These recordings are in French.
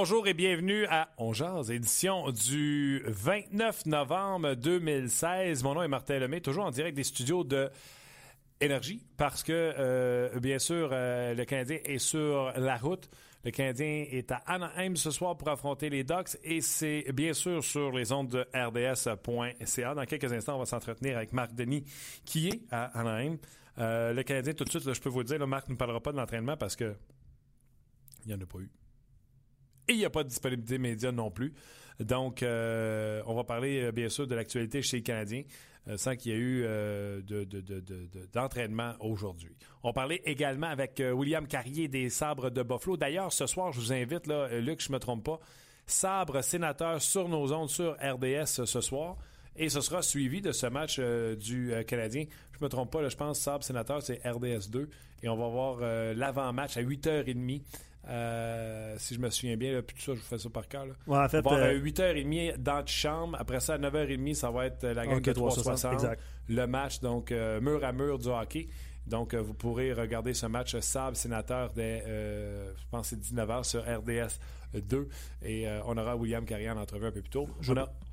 Bonjour et bienvenue à On édition du 29 novembre 2016. Mon nom est Martin Lemay, toujours en direct des studios de Énergie, parce que, euh, bien sûr, euh, le Canadien est sur la route. Le Canadien est à Anaheim ce soir pour affronter les Ducks et c'est bien sûr sur les ondes de RDS.ca. Dans quelques instants, on va s'entretenir avec Marc Denis qui est à Anaheim. Euh, le Canadien, tout de suite, je peux vous dire, là, Marc ne parlera pas de l'entraînement parce que il n'y en a pas eu. Et il n'y a pas de disponibilité média non plus. Donc, euh, on va parler euh, bien sûr de l'actualité chez les Canadiens euh, sans qu'il y ait eu d'entraînement aujourd'hui. On parlait également avec William Carrier des Sabres de Buffalo. D'ailleurs, ce soir, je vous invite, là, Luc, je ne me trompe pas, Sabre sénateur sur nos ondes sur RDS ce soir. Et ce sera suivi de ce match du Canadien. Je me trompe pas, je pense Sabre sénateur, c'est RDS 2. Et on va voir l'avant-match à 8h30 euh, si je me souviens bien, là, puis tout ça, je vous fais ça par cœur. Ouais, en fait, euh, 8h30 dans chambre. Après ça, à 9h30, ça va être la game de 360. Le match, donc euh, mur à mur du hockey. Donc, vous pourrez regarder ce match Sable Sénateur dès, je pense, 19h sur RDS 2. Et on aura William Carrier en entrevue un peu plus tôt.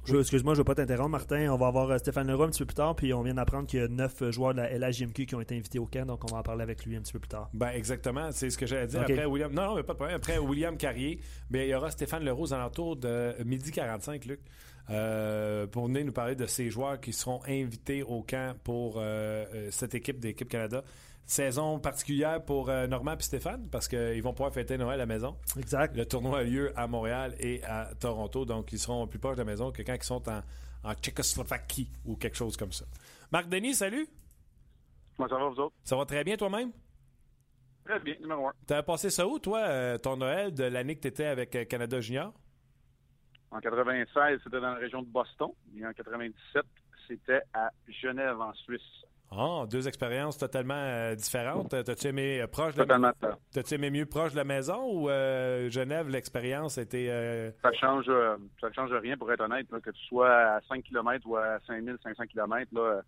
Excuse-moi, je ne veux pas t'interrompre, Martin. On va avoir Stéphane Leroy un petit peu plus tard, puis on vient d'apprendre qu'il y a neuf joueurs de la LHJMQ qui ont été invités au camp, donc on va en parler avec lui un petit peu plus tard. Ben exactement, c'est ce que j'allais dire. Après William, non, non, mais pas de problème. Après William Carrier, ben, il y aura Stéphane Leroy aux alentours de midi 45, Luc. Euh, pour venir nous parler de ces joueurs qui seront invités au camp pour euh, euh, cette équipe d'équipe Canada. Saison particulière pour Normand et Stéphane parce qu'ils vont pouvoir fêter Noël à la maison. Exact. Le tournoi a lieu à Montréal et à Toronto, donc ils seront plus proches de la maison que quand ils sont en, en Tchécoslovaquie ou quelque chose comme ça. Marc Denis, salut. Comment ça va, vous autres? Ça va très bien toi-même? Très bien, numéro un. T'as passé ça où, toi, ton Noël de l'année que tu étais avec Canada Junior? En 96, c'était dans la région de Boston. Et en 97, c'était à Genève, en Suisse. Ah, deux expériences totalement euh, différentes. T'as-tu aimé euh, proche totalement de T'as-tu aimé mieux proche de la maison ou euh, Genève, l'expérience était. Ça change ça change rien pour être honnête. que tu sois à 5 km ou à 5500 km là,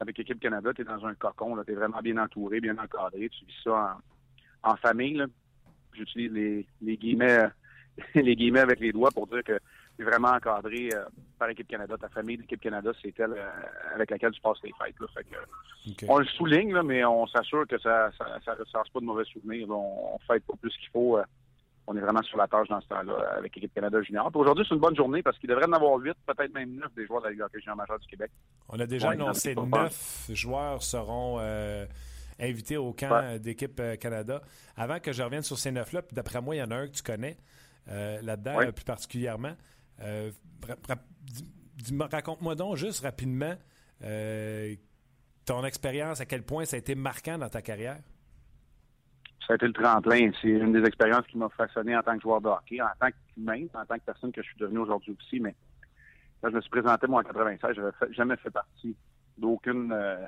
avec l'équipe Canada, tu es dans un cocon, tu es vraiment bien entouré, bien encadré. Tu vis ça en, famille. J'utilise les, les guillemets les guillemets avec les doigts pour dire que vraiment encadré euh, par Équipe Canada. Ta famille d'Équipe Canada, c'est elle euh, avec laquelle tu passes les fêtes. On le souligne, mais on s'assure que ça ne ressort pas de mauvais souvenirs. On, ne fête pas plus qu'il faut. Euh, on est vraiment sur la tâche dans ce temps-là avec l'équipe Canada junior. Aujourd'hui, c'est une bonne journée parce qu'il devrait en avoir huit, peut-être même neuf des joueurs de la Ligue hockey majeure du Québec. On a déjà annoncé neuf joueurs seront invités au camp d'équipe Canada. Avant que je revienne sur ces neuf-là, d'après moi, il y en a un que tu connais là-dedans plus particulièrement. Euh, raconte-moi donc juste rapidement euh, ton expérience, à quel point ça a été marquant dans ta carrière? Ça a été le tremplin. C'est une des expériences qui m'a façonné en tant que joueur de hockey, en tant qu'humain, en tant que personne que je suis devenu aujourd'hui aussi. Mais quand je me suis présenté, moi, en 96, je n'avais jamais fait partie d'aucune euh,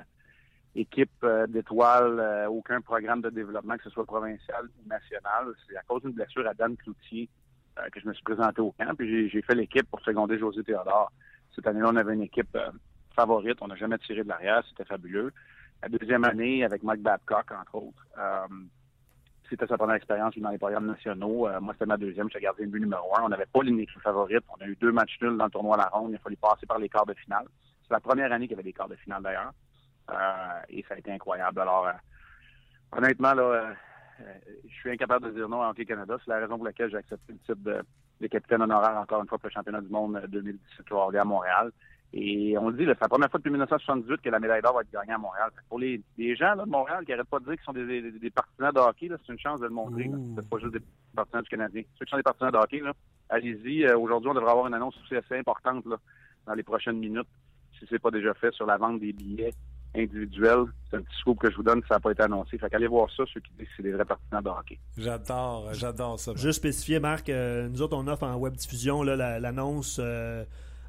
équipe d'étoiles, aucun programme de développement, que ce soit provincial ou national. C'est à cause d'une blessure à Dan Cloutier euh, que je me suis présenté au camp. Puis j'ai fait l'équipe pour seconder José Théodore. Cette année-là, on avait une équipe euh, favorite. On n'a jamais tiré de l'arrière. C'était fabuleux. La deuxième année, avec Mike Babcock, entre autres, euh, c'était sa première expérience dans les programmes nationaux. moi, c'était ma deuxième. J'étais gardien de but numéro un. On n'avait pas l'équipe favorite. On a eu deux matchs nuls dans le tournoi à la ronde. Il a fallu passer par les quarts de finale. C'est la première année qu'il y avait des quarts de finale, d'ailleurs. et ça a été incroyable. Alors, honnêtement, là, euh, je suis incapable de dire non à Hockey Canada. C'est la raison pour laquelle j'ai accepté le titre de, capitaine honoraire encore une fois pour le championnat du monde 2017 qui à Montréal. Et on le dit, c'est la première fois depuis 1978 que la médaille d'or va être gagnée à Montréal. Pour les, gens de Montréal qui n'arrêtent pas de dire qu'ils sont des, partisans de hockey, c'est une chance de le montrer. C'est pas juste des partisans du Canadien. Ceux qui sont des partisans de hockey, allez-y. Euh, aujourd'hui, on devrait avoir une annonce aussi assez importante dans les prochaines minutes. si c'est pas déjà fait, sur la vente des billets individuels. C'est un petit scoop que je vous donne, ça n'a pas été annoncé. Fait qu'allez voir ça, ceux qui disent que c'est des vrais partisans de hockey. J'adore, j'adore ça. Juste spécifier, Marc, euh, nous autres, on offre en web diffusion l'annonce euh,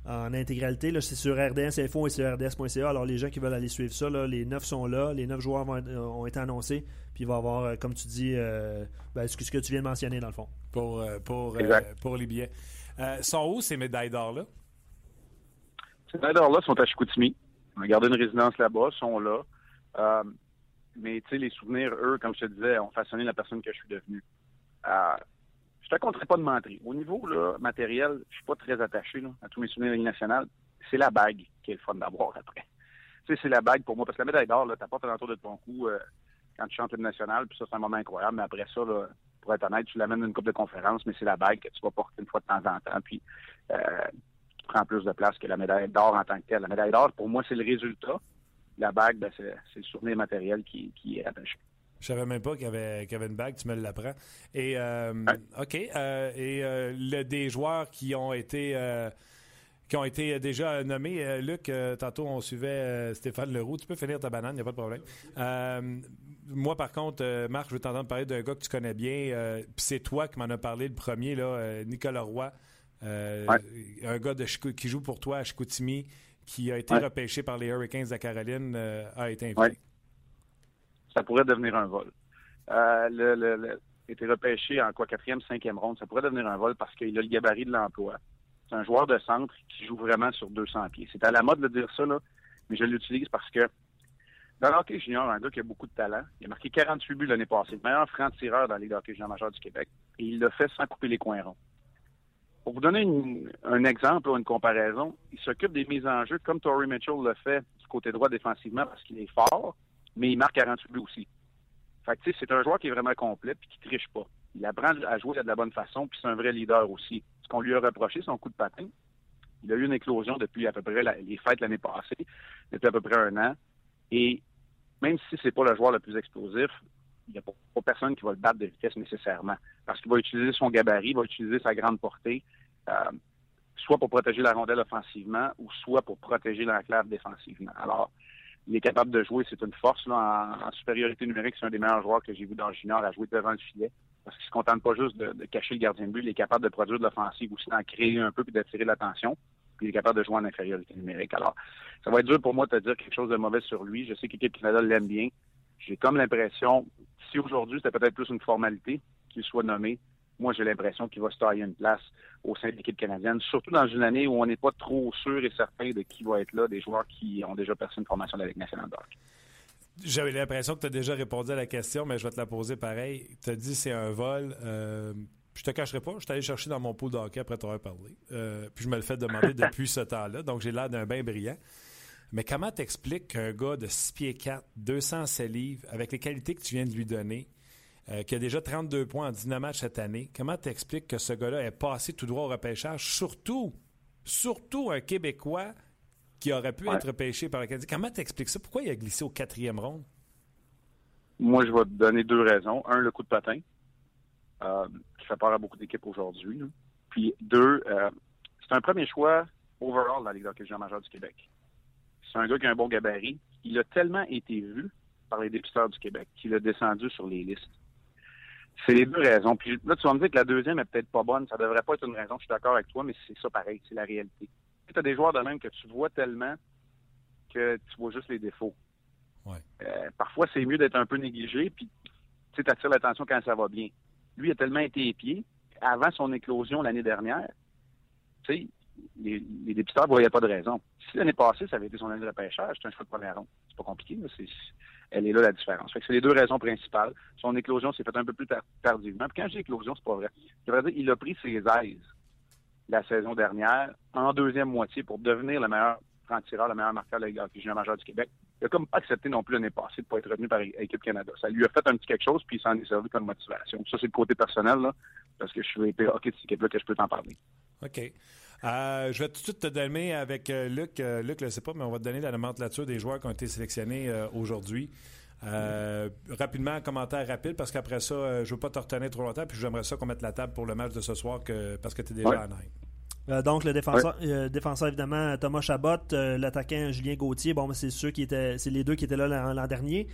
en intégralité. C'est sur RDS Info et sur RDS.ca. Alors, les gens qui veulent aller suivre ça, les neuf sont là. Les neuf joueurs ont été annoncés. Puis il va y avoir, euh, comme tu dis, ben, ce, que, tu viens de mentionner, dans le fond. Pour, pour, pour les billets. sont où ces médailles d'or-là? Ces médailles d'or-là sont à Chicoutimi. On a gardé une résidence là-bas, sont là. Euh, mais tu sais, les souvenirs, eux, comme je te disais, ont façonné la personne que je suis devenue. Euh, je te compterai pas de mentir. Au niveau là, matériel, je suis pas très attaché à tous mes souvenirs de nationale. C'est la bague qui est le fun d'avoir après. Tu sais, c'est la bague pour moi, parce que la médaille d'or, tu apportes l'entour de ton cou euh, quand tu chantes le national, puis ça, c'est un moment incroyable. Mais après ça, pour être honnête, tu l'amènes d'une coupe de conférence, mais c'est la bague que tu vas porter une fois de temps en temps. Puis euh, prend plus de place que la médaille d'or en tant que telle. La médaille d'or, pour moi, c'est le résultat. La bague, ben, c'est, le souvenir matériel qui, est attaché. Je savais même pas qu'il y avait, avait une bague, tu me l'apprends. Et euh, OK. Euh, et euh, le, des joueurs qui ont été qui ont été déjà nommés. Luc, tantôt on suivait Stéphane Leroux. Tu peux finir ta banane, il n'y a pas de problème. moi, par contre, Marc, je veux t'entendre parler d'un gars que tu connais bien. Puis c'est toi qui m'en as parlé le premier, là, Nicolas Roy. Euh, un gars de, qui joue pour toi à Chicoutimi, qui a été repêché par les Hurricanes de Caroline, euh, a été invité. Ça pourrait devenir un vol. Euh, le, le, été repêché en quoi quatrième, cinquième ronde, ça pourrait devenir un vol parce qu'il a le gabarit de l'emploi. C'est un joueur de centre qui joue vraiment sur 200 pieds. C'est à la mode de dire ça, là, mais je l'utilise parce que dans l'hockey junior, un gars qui a beaucoup de talent, il a marqué 48 buts l'année passée, le meilleur franc-tireur dans la Ligue de hockey junior majeur du Québec, et il l'a fait sans couper les coins ronds. Pour vous donner un exemple ou une comparaison, il s'occupe des mises en jeu comme Tory Mitchell le fait du côté droit défensivement parce qu'il est fort, mais il marque 48 buts aussi. Fait que, c'est un joueur qui est vraiment complet et qui triche pas. Il apprend à jouer de la bonne façon, puis c'est un vrai leader aussi. Ce qu'on lui a reproché, son coup de patin. Il a eu une éclosion depuis à peu près les fêtes l'année passée, depuis à peu près un an. Et même si c'est pas le joueur le plus explosif, il n'y a pas, personne qui va le battre de vitesse nécessairement. Parce qu'il va utiliser son gabarit, il va utiliser sa grande portée, euh, soit pour protéger la rondelle offensivement ou soit pour protéger l'enclave défensivement. Alors, il est capable de jouer, c'est une force en, supériorité numérique. C'est un des meilleurs joueurs que j'ai vu dans le junior à jouer devant le filet. Parce qu'il se contente pas juste de, cacher le gardien de but, il est capable de produire de l'offensive aussi, d'en créer un peu puis d'attirer l'attention. Puis il est capable de jouer en infériorité numérique. Alors, ça va être dur pour moi de te dire quelque chose de mauvais sur lui. Je sais que l'équipe Canada l'aime bien. J'ai comme l'impression, si aujourd'hui c'était peut-être plus une formalité qu'il soit nommé, moi j'ai l'impression qu'il va se tailler une place au sein de l'équipe canadienne, surtout dans une année où on n'est pas trop sûr et certain de qui va être là, des joueurs qui ont déjà perçu une formation de la Ligue nationale J'avais l'impression que tu as déjà répondu à la question, mais je vais te la poser pareil. Tu as dit c'est un vol. Euh, je te cacherai pas, je suis allé chercher dans mon pool de hockey après t'avoir parlé. Euh, puis je me le fais demander depuis ce temps-là, donc j'ai l'air d'un bain brillant. Mais comment t'expliques qu'un gars de 6 pieds 4, 207 livres, avec les qualités que tu viens de lui donner, euh, qui a déjà 32 points en 19 matchs cette année, comment t'expliques que ce gars-là est passé tout droit au repêchage, surtout, surtout un Québécois qui aurait pu être repêché par le Canadien? Comment t'expliques ça? Pourquoi il a glissé au quatrième ronde? Moi, je vais te donner deux raisons. Un, le coup de patin, euh, qui fait peur à beaucoup d'équipes aujourd'hui. Puis deux, euh, c'est un premier choix overall dans la Ligue d'hockey majeur du Québec. C'est un gars qui a un bon gabarit. Il a tellement été vu par les dépisteurs du Québec qu'il a descendu sur les listes. C'est les deux raisons. Puis là, tu vas me dire que la deuxième est peut-être pas bonne. Ça devrait pas être une raison. Je suis d'accord avec toi, mais c'est ça pareil. C'est la réalité. Tu as des joueurs de même que tu vois tellement que tu vois juste les défauts. Euh, parfois, c'est mieux d'être un peu négligé, puis tu attires l'attention quand ça va bien. Lui a tellement été épié avant son éclosion l'année dernière. Tu sais, les, les dépisteurs ne voyaient pas de raison. Si l'année passée, ça avait été son année de repêchage, c'est un choix de première ronde. C'est pas compliqué, elle est là la différence. c'est les deux raisons principales. Son éclosion s'est faite un peu plus tardivement. Puis quand j'ai éclosion, c'est pas vrai. Je dire, il a pris ses aises la saison dernière en deuxième moitié pour devenir le meilleur franc-tireur, le meilleur marqueur de la Ligue majeur du Québec. Il a comme pas accepté non plus l'année passée de ne pas être revenu par l'équipe Canada. Ça lui a fait un petit quelque chose, puis il s'en est servi comme motivation. Ça, c'est le côté personnel, là, parce que je suis été OK de cette équipe-là que je peux t'en parler. OK. Euh, je vais tout de suite te donner avec euh, Luc. Euh, Luc ne le sait pas, mais on va te donner la nomenclature des joueurs qui ont été sélectionnés aujourd'hui. rapidement, un commentaire rapide, parce qu'après ça, je ne veux pas te retenir trop longtemps, puis j'aimerais ça qu'on mette la table pour le match de ce soir que, parce que tu es déjà à Euh, donc, le défenseur, euh, défenseur, évidemment, Thomas Chabot, euh, l'attaquant Julien Gauthier. Bon, c'est ceux qui étaient, c'est les deux qui étaient là l'an dernier.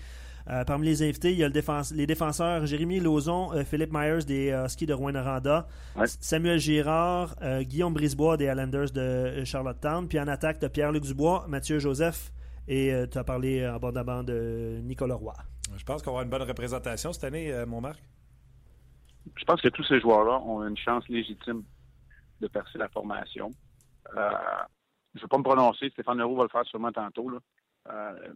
Parmi les invités, il y a le les défenseurs Jérémy Lauzon, Philippe Myers des Huskies de Rouen-Noranda, Samuel Girard, Guillaume Brisebois des Islanders de Charlottetown, puis en attaque de Pierre-Luc Dubois, Mathieu Joseph et tu as parlé abondamment de Nicolas Roy. Je pense qu'on va avoir une bonne représentation cette année, mon Marc. Je pense que tous ces joueurs-là ont une chance légitime de percer la formation. Euh, je ne vais pas me prononcer, Stéphane Leroux va le faire sûrement tantôt, euh,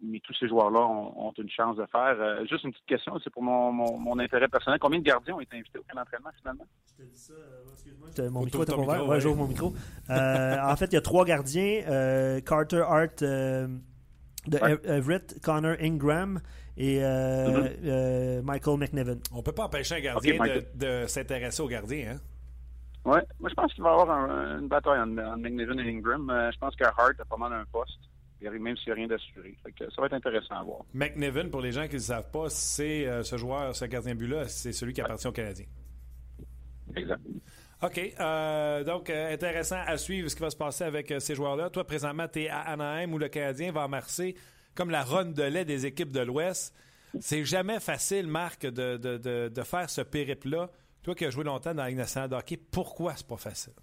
mais tous ces joueurs-là ont, une chance de faire. Euh, juste une petite question, c'est pour mon, intérêt personnel. Combien de gardiens ont été invités au camp d'entraînement finalement? Je te dis ça, excuse-moi. Mon micro était ouvert. Ouais, j'ouvre mon micro. en fait, il y a trois gardiens. Carter Hart de Everett, Connor Ingram et mm-hmm. Michael McNevin. On ne peut pas empêcher un gardien de, de s'intéresser aux gardiens, hein? Oui, moi je pense qu'il va y avoir une bataille entre, McNevin et Ingram. Euh, je pense que Hart a pas mal un poste, même s'il n'y a rien d'assuré. Ça va être intéressant à voir. McNevin, pour les gens qui ne le savent pas, c'est euh, ce joueur, ce gardien but-là, c'est celui qui appartient aux Canadiens. Exact. OK. Euh, donc, intéressant à suivre ce qui va se passer avec ces joueurs-là. Toi, présentement, tu es à Anaheim où le Canadien va amarcer comme la ronde de lait des équipes de l'Ouest. C'est jamais facile, Marc, de, de, de faire ce périple-là. Toi qui as joué longtemps dans la Ligue nationale de hockey, pourquoi c'est pas facile?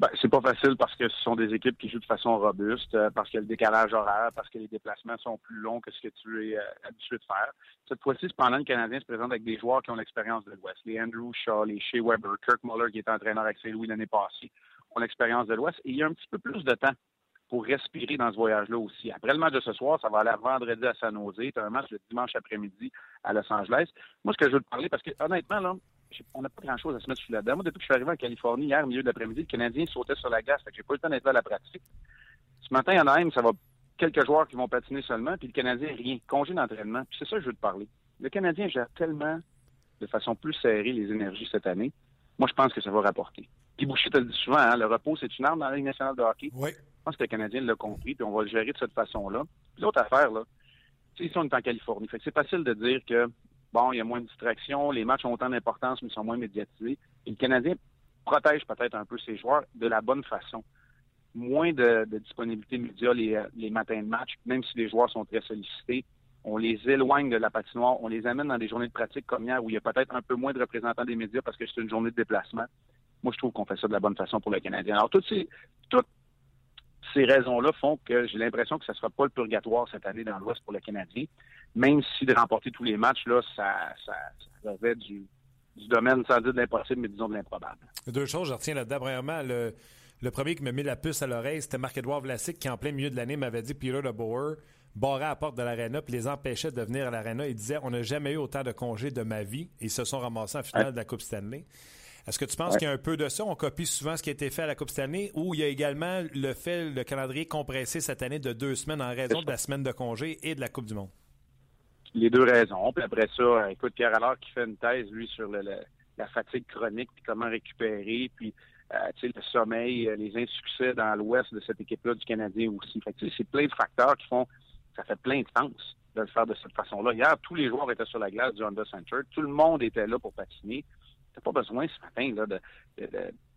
Ben, c'est pas facile parce que ce sont des équipes qui jouent de façon robuste, euh, parce qu'il y a le décalage horaire, parce que les déplacements sont plus longs que ce que tu es euh, habitué de faire. Cette fois-ci, cependant, le Canadien se présente avec des joueurs qui ont l'expérience de l'Ouest. Les Andrew Shaw, les Shea Weber, Kirk Muller, qui était entraîneur avec Saint-Louis l'année passée, ont l'expérience de l'Ouest. Et il y a un petit peu plus de temps pour respirer dans ce voyage-là aussi. Après le match de ce soir, ça va aller vendredi à San Jose. Tu un match le dimanche après-midi à Los Angeles. Moi, ce que je veux te parler, parce que honnêtement, là, on n'a pas grand-chose à se mettre sur la dent. Moi, depuis que je suis arrivé en Californie hier, au milieu de l'après-midi, le Canadien sautait sur la glace. Fait que j'ai pas eu le temps d'être là à la pratique. Ce matin, il y en a même, ça va quelques joueurs qui vont patiner seulement, puis le Canadien, rien. Congé d'entraînement. Puis c'est ça que je veux te parler. Le Canadien gère tellement de façon plus serrée les énergies cette année. Moi, je pense que ça va rapporter. Puis Boucher te le dit souvent, hein, le repos, c'est une arme dans la Ligue nationale de hockey. Oui. Je pense que le Canadien l'a compris, puis on va le gérer de cette façon-là. Puis l'autre affaire, là, ici, on est en Californie. Fait que c'est facile de dire que bon, il y a moins de distractions, les matchs ont autant d'importance, mais sont moins médiatisés. Et le Canadien protège peut-être un peu ses joueurs de la bonne façon. Moins de, disponibilité média les, les, matins de match, même si les joueurs sont très sollicités. On les éloigne de la patinoire, on les amène dans des journées de pratique comme hier où il y a peut-être un peu moins de représentants des médias parce que c'est une journée de déplacement. Moi, je trouve qu'on fait ça de la bonne façon pour le Canadien. Alors, toutes ces, ces raisons-là font que j'ai l'impression que ce ne sera pas le purgatoire cette année dans l'Ouest pour le Canadien même si de remporter tous les matchs, là, ça, ça, ça du, du domaine, sans dire de l'impossible, mais disons de l'improbable. Deux choses, je retiens là-dedans. Premièrement, le, le premier qui m'a mis la puce à l'oreille, c'était Marc-Edouard Vlasic, qui en plein milieu de l'année m'avait dit Peter DeBoer barrait à la porte de l'aréna puis les empêchait de venir à l'aréna. Il disait On n'a jamais eu autant de congés de ma vie. Et ils se sont ramassés en finale de la Coupe Stanley. Est-ce que tu penses qu'il y a un peu de ça? On copie souvent ce qui a été fait à la Coupe Stanley ou il y a également le fait, le calendrier compressé cette année de deux semaines en raison de la semaine de congé et de la Coupe du Monde? les deux raisons. Puis après ça, écoute, Pierre Allard qui fait une thèse, lui, sur la fatigue chronique, puis comment récupérer, puis euh, le sommeil, euh, les insuccès dans l'ouest de cette équipe-là du Canadien aussi. Fait c'est plein de facteurs qui font ça fait plein de sens de le faire de cette façon-là. Hier, tous les joueurs étaient sur la glace du Honda Center. Tout le monde était là pour patiner. Tu pas besoin ce matin là,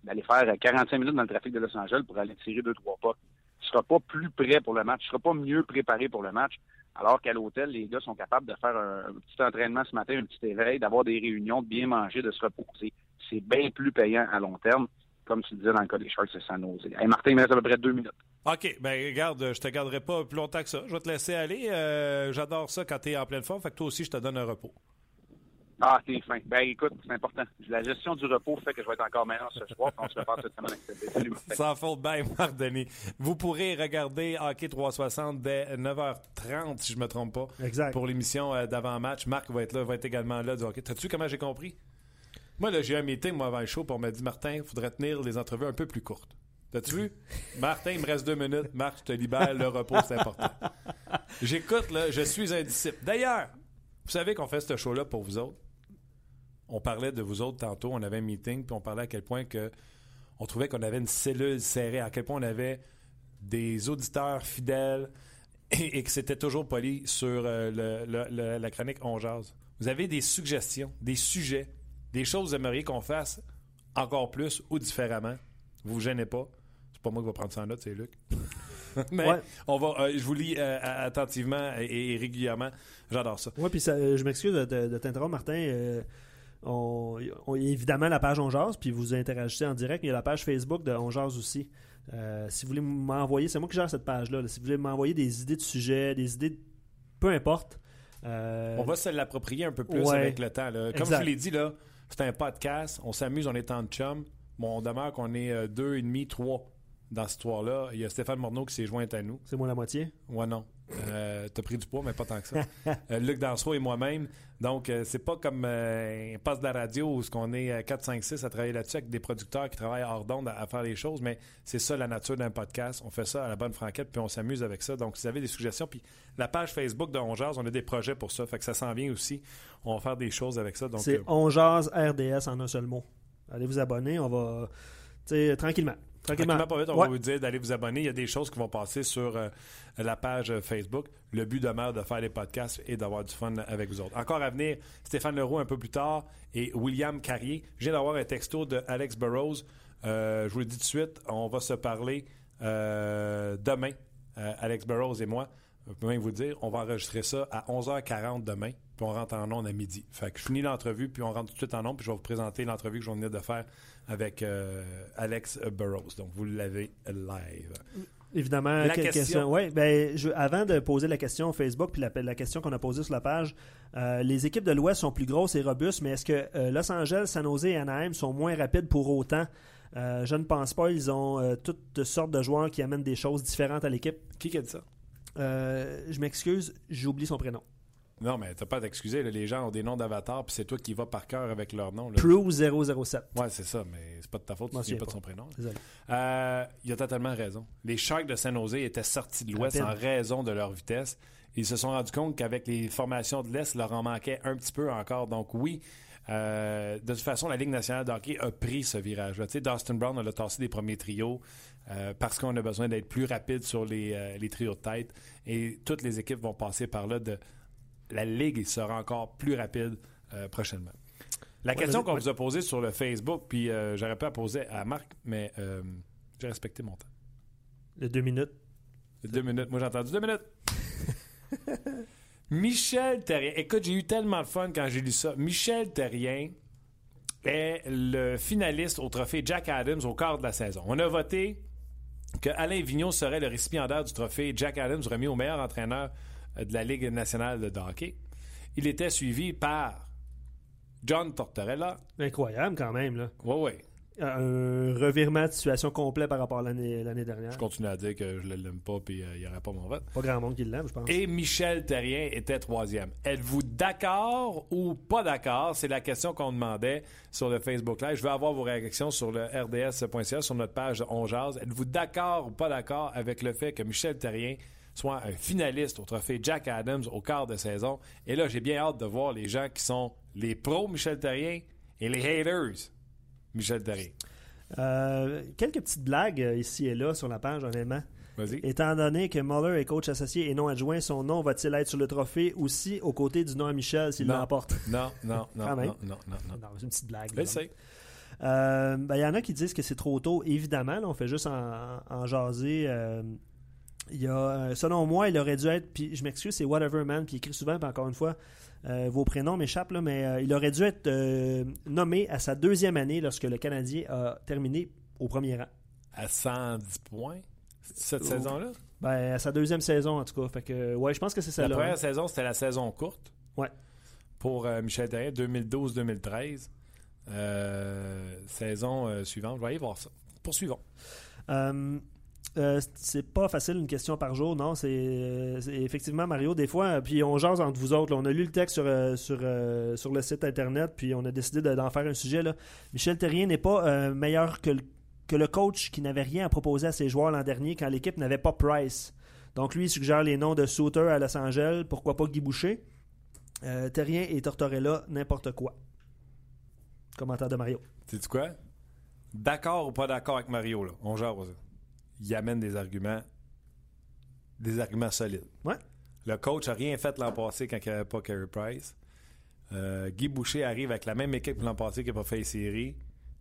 d'aller faire 45 minutes dans le trafic de Los Angeles pour aller tirer deux, trois pas. Tu seras pas plus prêt pour le match. Tu seras pas mieux préparé pour le match. Alors qu'à l'hôtel, les gars sont capables de faire un, petit entraînement ce matin, un petit éveil, d'avoir des réunions, de bien manger, de se reposer. C'est bien plus payant à long terme, comme tu disais dans le cas des Sharks de San Jose. Martin, il me reste à peu près deux minutes. OK. Ben regarde, je te garderai pas plus longtemps que ça. Je vais te laisser aller. Euh, j'adore ça quand tu es en pleine forme. Fait que toi aussi, je te donne un repos. Ah, c'est fin. Ben écoute, c'est important. La gestion du repos fait que je vais être encore meilleur ce soir. On se repasse cette semaine avec Sans faute bien, Marc Denis. Vous pourrez regarder Hockey 360 dès 9h30, si je ne me trompe pas. Exact. Pour l'émission euh, d'avant-match. Marc va être là, va être également là du hockey. T'as-tu vu comment j'ai compris? Moi, là, j'ai un meeting, moi, avant le show, pour on m'a dit, Martin, il faudrait tenir les entrevues un peu plus courtes. T'as-tu vu? Martin, il me reste deux minutes. Marc, je te libère, le repos, c'est important. J'écoute, là, je suis un disciple. D'ailleurs, vous savez qu'on fait ce show-là pour vous autres on parlait de vous autres tantôt, on avait un meeting, puis on parlait à quel point que on trouvait qu'on avait une cellule serrée, à quel point on avait des auditeurs fidèles et, que c'était toujours poli sur euh, la chronique On. Vous avez des suggestions, des sujets, des choses que vous aimeriez qu'on fasse encore plus ou différemment? Vous vous gênez pas? C'est pas moi qui va prendre ça en note, c'est Luc. Mais Ouais. on va, euh, je vous lis euh, attentivement et, et régulièrement. J'adore ça. Oui, puis ça, je m'excuse de, de- de t'interrompre, Martin. On, on- il y a évidemment la page On Jase, puis vous interagissez en direct. Il y a la page Facebook de On Jase aussi. Euh, si vous voulez m'envoyer, c'est moi qui gère cette page-là. là. Si vous voulez m'envoyer des idées de sujets, des idées, de- peu importe. euh, On va se l'approprier un peu plus Ouais. avec le temps. là. Comme Exact. je vous l'ai dit, là, c'est un podcast. On s'amuse, on est en chum. Bon, on demeure qu'on est euh, deux et demi, trois dans cette histoire-là. Il y a Stéphane Morneau qui s'est joint à nous. C'est moi la moitié? Ouais, non. Euh, T'as pris du poids, mais pas tant que ça. Euh, Luc Dansereau et moi-même. Donc, euh, c'est pas comme euh, un poste de la radio où ce qu'on est euh, 4, 5, 6 à travailler là-dessus avec des producteurs qui travaillent hors d'onde à, à faire les choses, mais c'est ça la nature d'un podcast. On fait ça à la bonne franquette, puis on s'amuse avec ça. Donc, si vous avez des suggestions, puis la page Facebook de On Jase, on a des projets pour ça, fait que ça s'en vient aussi. On va faire des choses avec ça. Donc, C'est On Jase RDS en un seul mot. Allez vous abonner, on va. Tranquillement. Tranquillement. Tranquillement, pas vite, on Ouais. va vous dire d'aller vous abonner. Il y a des choses qui vont passer sur euh, la page euh, Facebook. Le but demeure de faire des podcasts et d'avoir du fun avec vous autres. Encore à venir, Stéphane Leroux un peu plus tard et William Carrier. Je viens d'avoir un texto de Alex Burrows. Euh, je vous le dis tout de suite, on va se parler euh, demain, Alex Burrows et moi. Je peux même vous dire, on va enregistrer ça à 11h40 demain, puis on rentre en ondes à midi. Fait que je finis l'entrevue, puis on rentre tout de suite en ondes, puis je vais vous présenter l'entrevue que je viens de faire avec euh, Alex Burrows. Donc, vous l'avez live. Évidemment, La quelle question. Ouais, ben, je- avant de poser la question au Facebook, puis la, la question qu'on a posée sur la page, euh, les équipes de l'Ouest sont plus grosses et robustes, mais est-ce que euh, Los Angeles, San Jose et Anaheim sont moins rapides pour autant? Euh, je ne pense pas. Ils ont euh, toutes sortes de joueurs qui amènent des choses différentes à l'équipe. Qui a dit ça? Euh, je m'excuse, j'ai oublié son prénom. Non, mais t'as pas à t'excuser. là. Les gens ont des noms d'avatar, puis c'est toi qui vas par cœur avec leur nom. là. Prue 007. Ouais, c'est ça, mais c'est pas de ta faute, tu souviens pas de son prénom. Euh, il a totalement raison. Les Sharks de San Jose étaient sortis de l'Ouest en raison de leur vitesse. Ils se sont rendus compte qu'avec les formations de l'Est, il leur en manquait un petit peu encore. Donc oui, euh, de toute façon, la Ligue nationale de hockey a pris ce virage-là. Tu sais, Dustin Brown a tassé des premiers trios euh, parce qu'on a besoin d'être plus rapide sur les, euh, les trios de tête. Et toutes les équipes vont passer par là. De, la Ligue sera encore plus rapide euh, prochainement. La Ouais, question qu'on ouais. vous a posée sur le Facebook, puis euh, j'aurais pas à poser à Marc, mais euh, j'ai respecté mon temps. Le deux minutes. Deux minutes. Moi, j'ai entendu deux minutes. Michel Terrien. Écoute, j'ai eu tellement de fun quand j'ai lu ça. Michel Terrien est le finaliste au trophée Jack Adams au quart de la saison. On a voté que Alain Vigneault serait le récipiendaire du trophée Jack Adams remis au meilleur entraîneur de la Ligue nationale de hockey. Il était suivi par John Tortorella. Incroyable quand même. Là. Oui, oui. Un revirement de situation complet par rapport à l'année dernière. Je continue à dire que je ne l'aime pas puis euh, il n'y aurait pas mon vote. Pas grand monde qui l'aime, je pense. Et Michel Terrien était troisième. Êtes-vous d'accord ou pas d'accord? C'est la question qu'on demandait sur le Facebook Live. Je veux avoir vos réactions sur le rds.ca, sur notre page de On Jase. Êtes-vous d'accord ou pas d'accord avec le fait que Michel Terrien soit un finaliste au trophée Jack Adams au quart de saison? Et là, j'ai bien hâte de voir les gens qui sont les pros Michel Terrien et les haters Michel Terrien. Euh, quelques petites blagues euh, ici et là sur la page, honnêtement. Vas-y. Étant donné que Muller est coach associé et non adjoint, son nom va-t-il être sur le trophée aussi aux côtés du nom à Michel s'il l'emporte? Non, non, non, non, non, non, non. C'est une petite blague. Euh, ben, Il y en a qui disent que c'est trop tôt. Évidemment, là, on fait juste en, en jaser. euh, il y a, euh, selon moi, il aurait dû être, puis je m'excuse, c'est Whateverman, puis il écrit souvent, puis encore une fois, euh, vos prénoms m'échappent, là, mais euh, il aurait dû être euh, nommé à sa deuxième année lorsque le Canadien a terminé au premier rang. À 110 points cette Oh. saison-là? Ben, à sa deuxième saison, en tout cas. Fait que, ouais, je pense que c'est La ça. première saison, c'était la saison courte. Ouais. Pour Michel Terrien, 2012-2013. Euh, saison suivante. Je vais aller voir ça. Poursuivons. Euh, c'est pas facile une question par jour, non. C'est euh, c'est effectivement Mario. Des fois, euh, puis on jase entre vous autres. on a lu le texte sur, sur, le site internet, puis on a décidé de- d'en faire un sujet. Là. Michel Terrien n'est pas meilleur que le, que le coach qui n'avait rien à proposer à ses joueurs l'an dernier quand l'équipe n'avait pas Price. Donc lui, il suggère les noms de Souter à Los Angeles. Pourquoi pas Guy Boucher Terrien et Tortorella, n'importe quoi. Commentaire de Mario. Sais-tu quoi? D'accord ou pas d'accord avec Mario, là? On jase. Il amène des arguments. Des arguments solides. Ouais. Le coach a rien fait l'an passé quand il n'y avait pas Carey Price. Euh, Guy Boucher arrive avec la même équipe que l'an passé qui n'a pas fait les séries.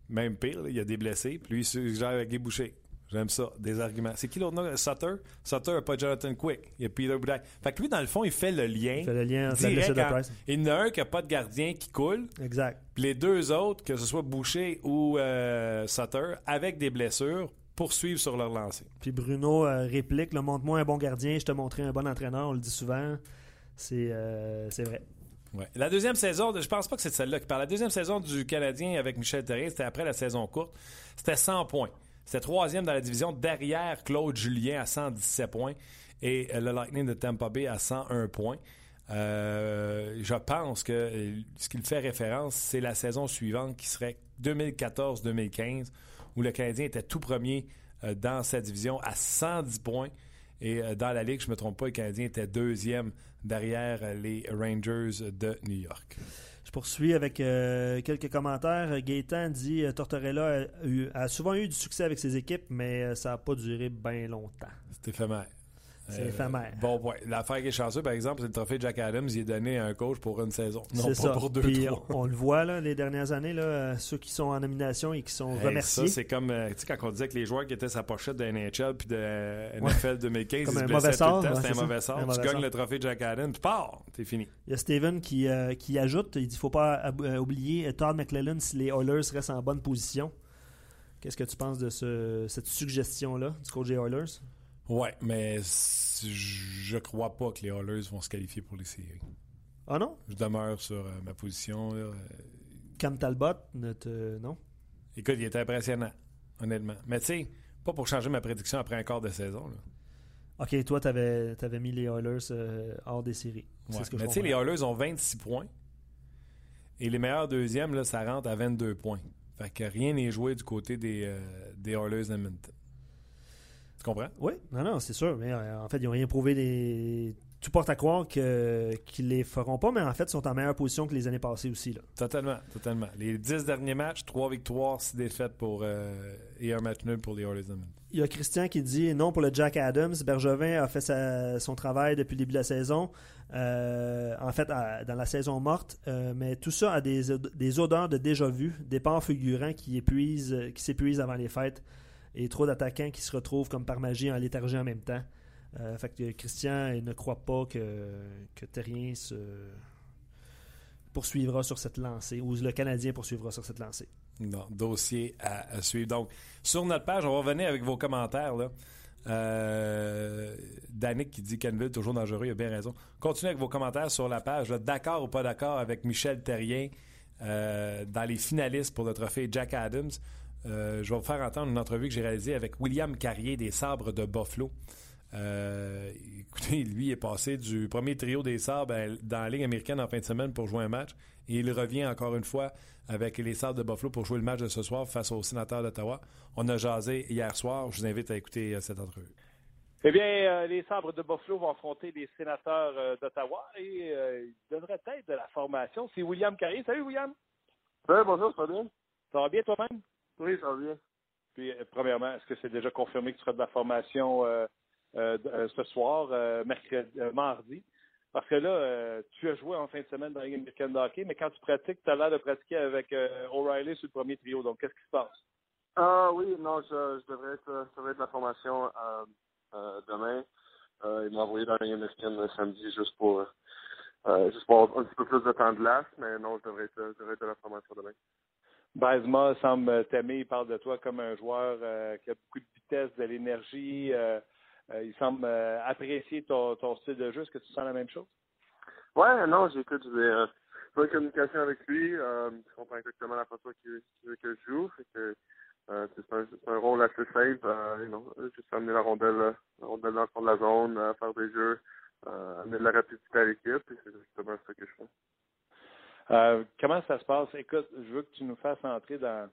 Même pire, il y a des blessés, puis lui, il suggère avec Guy Boucher. J'aime ça, des arguments. C'est qui l'autre nom? Sutter? Sutter n'a pas Jonathan Quick. Il y a Peter Boudaille. Fait que lui, dans le fond, il fait le lien. Il fait le lien entre direct en- Price. Il y en a un qui n'a pas de gardien qui coule. Exact. Puis les deux autres, que ce soit Boucher ou euh, Sutter, avec des blessures, poursuivent sur leur lancée. Puis Bruno euh, réplique là, montre-moi un bon gardien, je te montrerai un bon entraîneur. On le dit souvent. C'est euh, c'est vrai. Ouais. La deuxième saison, de- je pense pas que c'est celle-là qui parle. La deuxième saison du Canadien avec Michel Terrien, c'était après la saison courte. C'était 100 points. C'était troisième dans la division derrière Claude Julien à 117 points et euh, le Lightning de Tampa Bay à 101 points. Euh, je pense que ce qu'il fait référence, c'est la saison suivante qui serait 2014-2015 où le Canadien était tout premier euh, dans sa division à 110 points. Et euh, dans la Ligue, je ne me trompe pas, le Canadien était deuxième derrière euh, les Rangers de New York. Je poursuis avec euh, quelques commentaires. Gaétan dit Tortorella a, eu- a souvent eu du succès avec ses équipes, mais ça n'a pas duré bien longtemps. C'est éphémère. C'est Euh, éphémère. Bon point. L'affaire qui est chanceuse, par exemple, c'est le trophée Jack Adams. Il est donné à un coach pour une saison. Non, pas ça. pour deux, Puis trois. on, on le voit là, les dernières années, là, euh, ceux qui sont en nomination et qui sont Hey, remerciés. ça, c'est comme, euh, tu sais, quand on disait que les joueurs qui étaient sa pochette de NHL puis de NFL 2015, Comme ils un mauvais tout le sort, temps, ouais, un c'est ça. mauvais sort. Un Tu gagnes le trophée Jack Adams, puis pars, t'es fini. Il y a Steven qui, euh, qui ajoute il dit faut pas euh, oublier Todd McClellan si les Oilers restent en bonne position. Qu'est-ce que tu penses de ce- cette suggestion-là du coach des Oilers? Ouais, mais je crois pas que les Oilers vont se qualifier pour les séries. Ah non? Je demeure sur euh, ma position. là. Euh, Cam Talbot non? Écoute, il était impressionnant, honnêtement. Mais tu sais, pas pour changer ma prédiction après un quart de saison. là. Ok, toi, tu avais, mis les Oilers euh, hors des séries. C'est Ouais. ce que je Mais tu sais, les. Oilers ont 26 points. Et les meilleurs deuxièmes, là, ça rentre à 22 points. Fait que rien n'est joué du côté des, euh, des Oilers d'Edmonton. Tu comprends? Oui, non, non, c'est sûr. Mais euh, en fait, ils n'ont rien prouvé. Des... Tout porte à croire que, qu'ils les feront pas, mais en fait, ils sont en meilleure position que les années passées aussi. Là. Totalement, totalement. Les 10 derniers matchs, 3 victoires, 6 défaites pour, euh, et un match nul pour les Oilers. Il y a Christian qui dit non pour le Jack Adams. Bergevin a fait sa- son travail depuis le début de la saison. Euh, en fait, à- dans la saison morte. Mais tout ça a des, des odeurs de déjà-vu, départs fulgurants qui, épuisent, euh, qui s'épuisent avant les fêtes et trop d'attaquants qui se retrouvent comme par magie en léthargie en même temps. Euh, fait que Christian il ne croit pas que, que Terrien se poursuivra sur cette lancée ou le Canadien poursuivra sur cette lancée. Non, dossier à, suivre. Donc, sur notre page, on va revenir avec vos commentaires. Là. Euh, Danick qui dit Canville, toujours dangereux, il a bien raison. Continuez avec vos commentaires sur la page. D'accord ou pas d'accord avec Michel Terrien euh, dans les finalistes pour le trophée Jack Adams. Euh, je vais vous faire entendre une entrevue que j'ai réalisée avec William Carrier des Sabres de Buffalo. Euh, écoutez, lui est passé du premier trio des Sabres à- dans la Ligue américaine en fin de semaine pour jouer un match. Et il revient encore une fois avec les Sabres de Buffalo pour jouer le match de ce soir face aux sénateurs d'Ottawa. On a jasé hier soir. Je vous invite à écouter euh, cette entrevue. Eh bien, euh, les Sabres de Buffalo vont affronter les sénateurs euh, d'Ottawa et euh, ils devraient être de la formation. C'est William Carrier. Salut, William. Ouais, bonjour, ça va bien? Ça va bien toi-même? Oui, ça va bien. Puis, euh, premièrement, est-ce que c'est déjà confirmé que tu seras de la formation euh, euh, ce soir, euh, mercredi, mardi? Parce que là, tu as joué en fin de semaine dans américaine de hockey, mais quand tu pratiques, tu as l'air de pratiquer avec O'Reilly sur le premier trio. Donc, qu'est-ce qui se passe? Ah oui, non, je, je devrais être, je devrais être de la formation demain. Il m'a envoyé dans la Ligue américaine le samedi juste pour, juste pour avoir un petit peu plus de temps de glace, mais non, je devrais être, je devrais être de la formation demain. Bazema semble t'aimer, il parle de toi comme un joueur euh, qui a beaucoup de vitesse, de l'énergie. euh, euh, il semble apprécier ton, style de jeu. Est-ce que tu sens la même chose? Ouais, non, j'écoute, j'ai bonne communication avec lui. Je comprends exactement la façon qu'il veut que je joue. C'est un, rôle assez simple. Juste amener la rondelle, la rondelle dans le fond de la zone, faire des jeux, amener de la rapidité à l'équipe. puis C'est justement ça que je fais. Euh, comment ça se passe? Écoute, je veux que tu nous fasses entrer dans,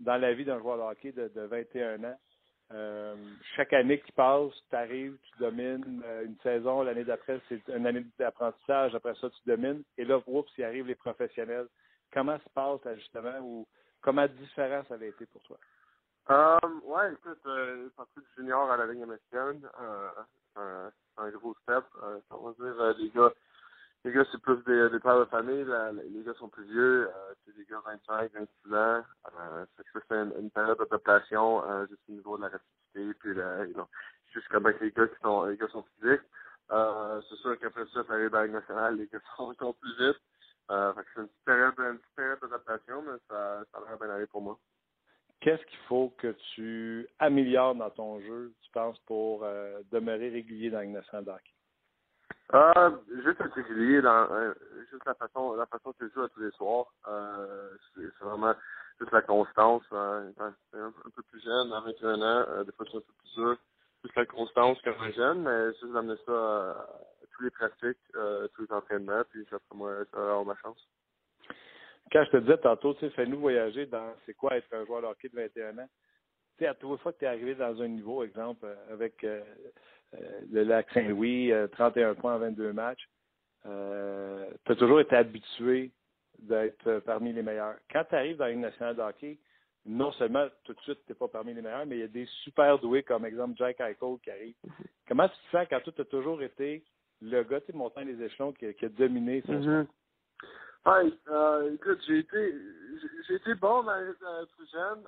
la vie d'un joueur de hockey de, de 21 ans. Euh, chaque année qui passe, tu arrives, tu domines euh, une saison, l'année d'après, c'est une année d'apprentissage, après ça, tu domines, et là, oups, il arrive les professionnels. Comment se passe l'ajustement ou comment différent ça avait été pour toi? Euh, ouais, écoute, euh, parti du junior à la ligne américaine, euh, un, un gros step. On va dire, les gars, les gars, c'est plus des, des pères de famille. là. les gars sont plus vieux. Euh, c'est des gars 25, 26 ans. Euh, c'est une, période d'adaptation juste au niveau de la rapidité, puis la, juste comme les gars qui sont, les gars sont physiques. c'est sûr qu'après ça, ça arrive dans la nationale, les gars sont encore plus vite. c'est une petite période, une d'adaptation, mais ça, ça va bien aller pour moi. Qu'est-ce qu'il faut que tu améliores dans ton jeu, tu penses, pour demeurer régulier dans la nationale euh, juste être régulier dans euh, juste la façon la façon que je joue à tous les soirs. Euh, c'est vraiment juste la constance. Euh, un, peu plus jeune, à 21 ans, des fois c'est un peu plus dur. Juste la constance comme un jeune, mais juste d'amener ça à, tous les pratiques, tous les entraînements, puis ça moi ça ma chance. Quand je te disais tantôt, tu sais, fais-nous voyager dans c'est quoi être un joueur de hockey de 21 ans? Tu sais, à toute fois que tu es arrivé dans un niveau, exemple, avec euh, le Lac Saint-Louis, 31 euh, points en 22 matchs. Euh, tu as toujours été habitué d'être parmi les meilleurs. Quand tu arrives dans une nationale de hockey, non seulement tout de suite, tu n'es pas parmi les meilleurs, mais il y a des super doués comme exemple Jack Eichel qui arrive. Comment tu te sens quand tu as toujours été le gars de montant des échelons qui, a dominé ça? Mm écoute, j'ai été j'ai été bon dans les plus jeune.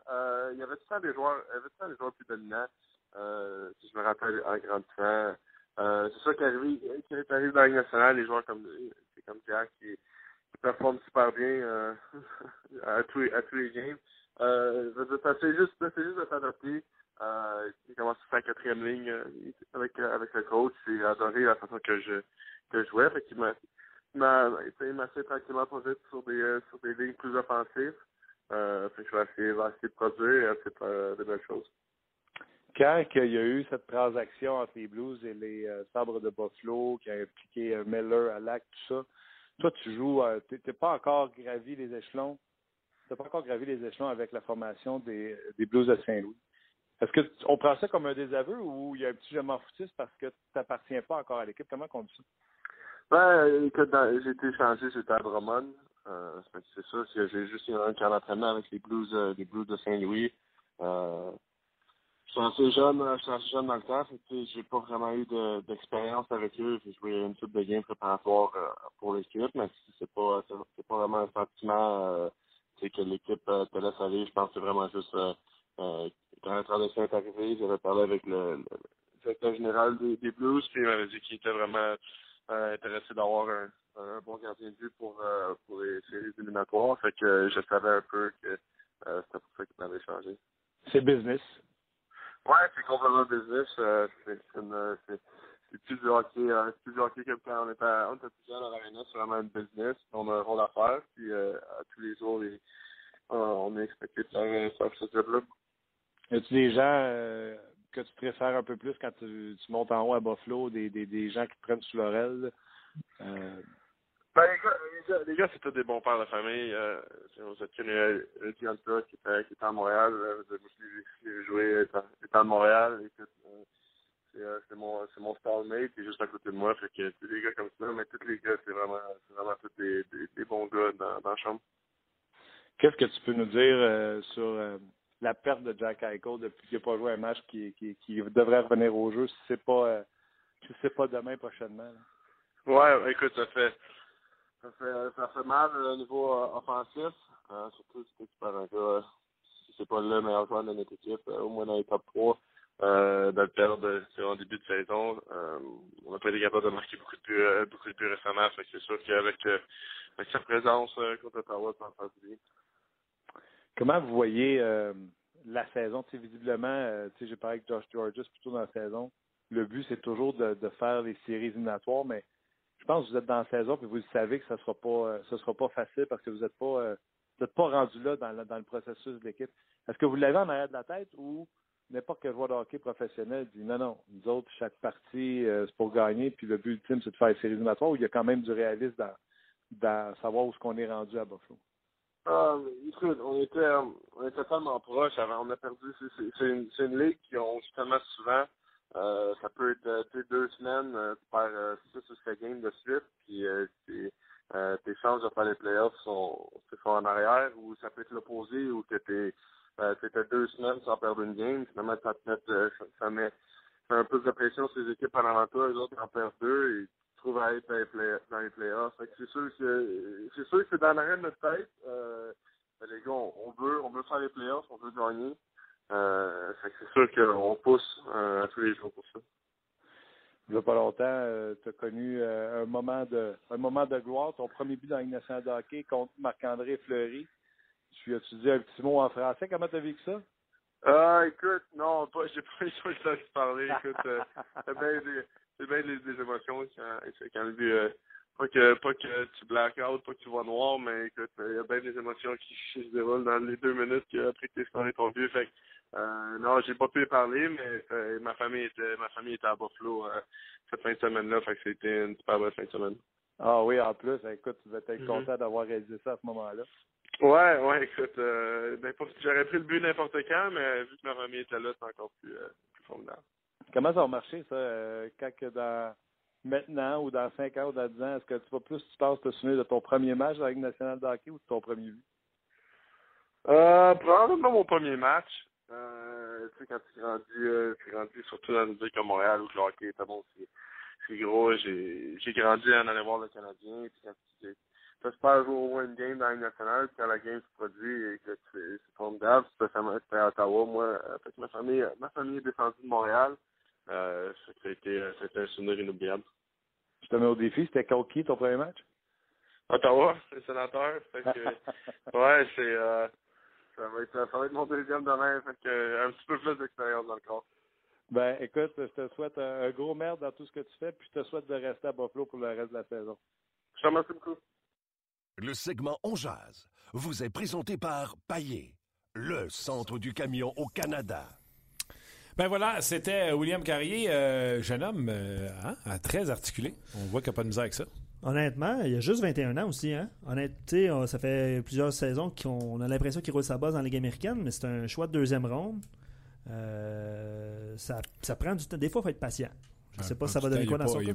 il y avait tout le des joueurs, il y avait tout le des joueurs plus dominants? Euh, si je me rappelle en grandissant, euh, c'est ça qui arrive, qui arrive dans la nationale, les joueurs comme c'est comme Jack qui, qui performent super bien euh, à tous les à tous les games. Euh, c'est juste c'est juste de s'adapter. Euh, il commence à faire quatrième ligne euh, avec avec le coach. J'ai adoré la façon que je que je jouais. Fait qu'il m'a m'a assez tranquillement posé sur des euh, sur des lignes plus offensives. Euh, je vais essayer, de produire et essayer de belles choses quand il y a eu cette transaction entre les Blues et les euh, Sabres de Buffalo qui a impliqué euh, Miller à l'acte, tout ça, toi, tu joues, euh, tu n'es pas encore gravi les échelons, tu pas encore gravi les échelons avec la formation des, des Blues de Saint-Louis? Est-ce que on prend ça comme un désaveu ou il y a un petit je m'en parce que tu n'appartiens pas encore à l'équipe? Comment on dit ça? Ben, écoute, j'ai été changé, j'étais à Drummond. c'est ça, j'ai juste eu un camp d'entraînement avec les Blues, les Blues de Saint-Louis. Euh, je suis assez jeune, je suis assez jeune dans le temps, j'ai pas vraiment eu d'expérience avec eux. J'ai joué une type de game préparatoire euh, pour l'équipe, mais c'est pas c'est pas vraiment un sentiment euh, que l'équipe euh, te laisse aller. Je pense que c'est vraiment juste euh, euh, quand la transition est arrivée, j'avais parlé avec le, le, directeur général des, des, Blues, puis il m'avait dit qu'il était vraiment intéressé d'avoir un, un, bon gardien de vue pour, pour les séries éliminatoires. Fait que je savais un peu que c'était pour ça qu'il m'avait changé. C'est business. Ouais, c'est complètement business. Euh, c'est une, c'est, c'est plus du hockey, euh, c'est plus du hockey que quand on était, on était plus jeune à l'arena, c'est vraiment une business. On a un rôle à faire, puis euh, à tous les jours, les, euh, on est expecté de faire, faire ce job-là. Y a-tu des gens euh, que tu préfères un peu plus quand tu, tu montes en haut à Buffalo, des, des, des gens qui te prennent sous l'oreille? Euh, ben, les gars, les gars, c'est tous des bons pères de famille. Euh, vous êtes connu Gianta qui était, qui était à Montréal. Euh, je l'ai joué étant, à Montréal. Écoute, euh, c'est, euh, c'est mon, c'est mon est juste à côté de moi. Fait que c'est des gars comme ça. Mais tous les gars, c'est vraiment, c'est vraiment tous des, des, des bons gars dans, dans la chambre. Qu'est-ce que tu peux nous dire euh, sur la perte de Jack Eichel depuis qu'il n'a pas joué un match qui, qui, qui devrait revenir au jeu si c'est pas, euh, si c'est pas demain prochainement? Ouais, écoute, ça fait ça fait, ça fait mal au niveau euh, offensif. Euh, surtout si tu perds un gars, si c'est pas le meilleur joueur de notre équipe, euh, au moins dans les top 3, euh, dans le perdre en début de saison. Euh, on n'a pas été capable de marquer beaucoup de buts, euh, beaucoup de buts récemment. Fait c'est sûr qu'avec avec sa présence contre Ottawa, ça en fait bien. Comment vous voyez la saison? Tu sais, visiblement, sais, j'ai parlé avec Josh Georges plutôt dans la saison. Le but, c'est toujours de, faire les séries éliminatoires, mais je pense que vous êtes dans la saison et vous savez que ça sera euh, sera pas facile parce que vous n'êtes pas euh, pas rendu là dans, le processus de l'équipe. Est-ce que vous l'avez en arrière de la tête ou n'importe quel joueur de hockey professionnel dit non, non, nous autres, chaque partie, euh, c'est pour gagner, puis le but ultime, c'est de faire les séries éliminatoires, où il y a quand même du réalisme dans, dans savoir où est-ce qu'on est rendu à Buffalo? Euh, écoute, on était, on était tellement proche avant, on a perdu, c'est une, une ligue qui ont justement souvent. Euh, ça peut être euh, deux semaines, euh, faire euh, six ou sept games de suite, puis tes, chances de faire les playoffs sont, sont en arrière, ou ça peut être l'opposé, ou que t'es t'étais deux semaines sans perdre une game, finalement ça te met, ça, ça, met un peu de pression sur les équipes en avant toi, les autres en perdent deux, et tu trouves à être dans les, play dans les playoffs. c'est sûr que c'est sûr que c'est dans l'arène de notre tête. Euh, les gars, on, veut, on veut faire les playoffs, on veut gagner. Euh, c'est sûr qu'on pousse euh, tous les jours pour ça. Il n'y a pas longtemps, tu as connu un moment de un moment de gloire, ton premier but dans la nationale de hockey contre Marc-André Fleury. Tu as dit un petit mot en français? Comment tu as vécu ça? Ah, écoute, non, pas, j'ai pas eu le temps de parler. Écoute, euh, c'est bien des, des émotions quand, quand le but, euh, pas que, pas que tu black out, pas que tu vois noir, mais écoute, il y a bien des émotions qui, se déroulent dans les deux minutes après que tu scoré ton but. Fait euh, non, j'ai pas pu parler, mais euh, ma famille était, ma famille était à Buffalo euh, cette fin de semaine-là, fait que c'était une super belle fin de semaine. Ah oui, en plus, écoute, tu vas être mm-hmm. content d'avoir réalisé ça à ce moment-là. Ouais, ouais, écoute, euh, j'aurais pris le but n'importe quand, mais vu que ma famille était là, c'est encore plus, euh, plus formidable. Comment ça va marcher, ça, euh, quand que dans maintenant ou dans 5 ans ou dans 10 ans, est-ce que tu vas plus tu penses te souvenir de ton premier match avec la nationale de hockey ou de ton premier but? Euh, probablement mon premier match. Euh, tu sais, quand tu grandis, euh, tu grandis surtout dans une ville comme Montréal où le hockey est bon, c'est gros. J'ai grandi en allant voir le Canadien, puis quand tu j'espère jouer au moins game dans la nationale, quand la game se produit et que c'est formidable, spécialement à Ottawa. Moi, euh, fait ma famille, ma famille est descendue de Montréal. Euh, c'était, c'était un souvenir inoubliable. Je te mets au défi, c'était contre qui ton premier match? Ottawa, les sénateurs. Fait que, ouais, c'est, euh, ça va être, ça va être mon deuxième demain. Fait que, un petit peu plus d'expérience dans le corps. Ben, écoute, je te souhaite un, gros merde dans tout ce que tu fais, puis je te souhaite de rester à Buffalo pour le reste de la saison. Je te remercie beaucoup. Le segment On Jazz vous est présenté par Paillé, le centre du camion au Canada. Ben voilà, c'était William Carrier, euh, jeune homme euh, hein, très articulé. On voit qu'il n'y a pas de misère avec ça. Honnêtement, il y a juste 21 ans aussi. Hein? Honnêtement, ça fait plusieurs saisons qu'on a l'impression qu'il roule sa base dans la Ligue américaine, mais c'est un choix de deuxième ronde. Euh, ça, ça, prend du temps. Des fois, il faut être patient. Je ne sais pas si ça va donner quoi dans son Il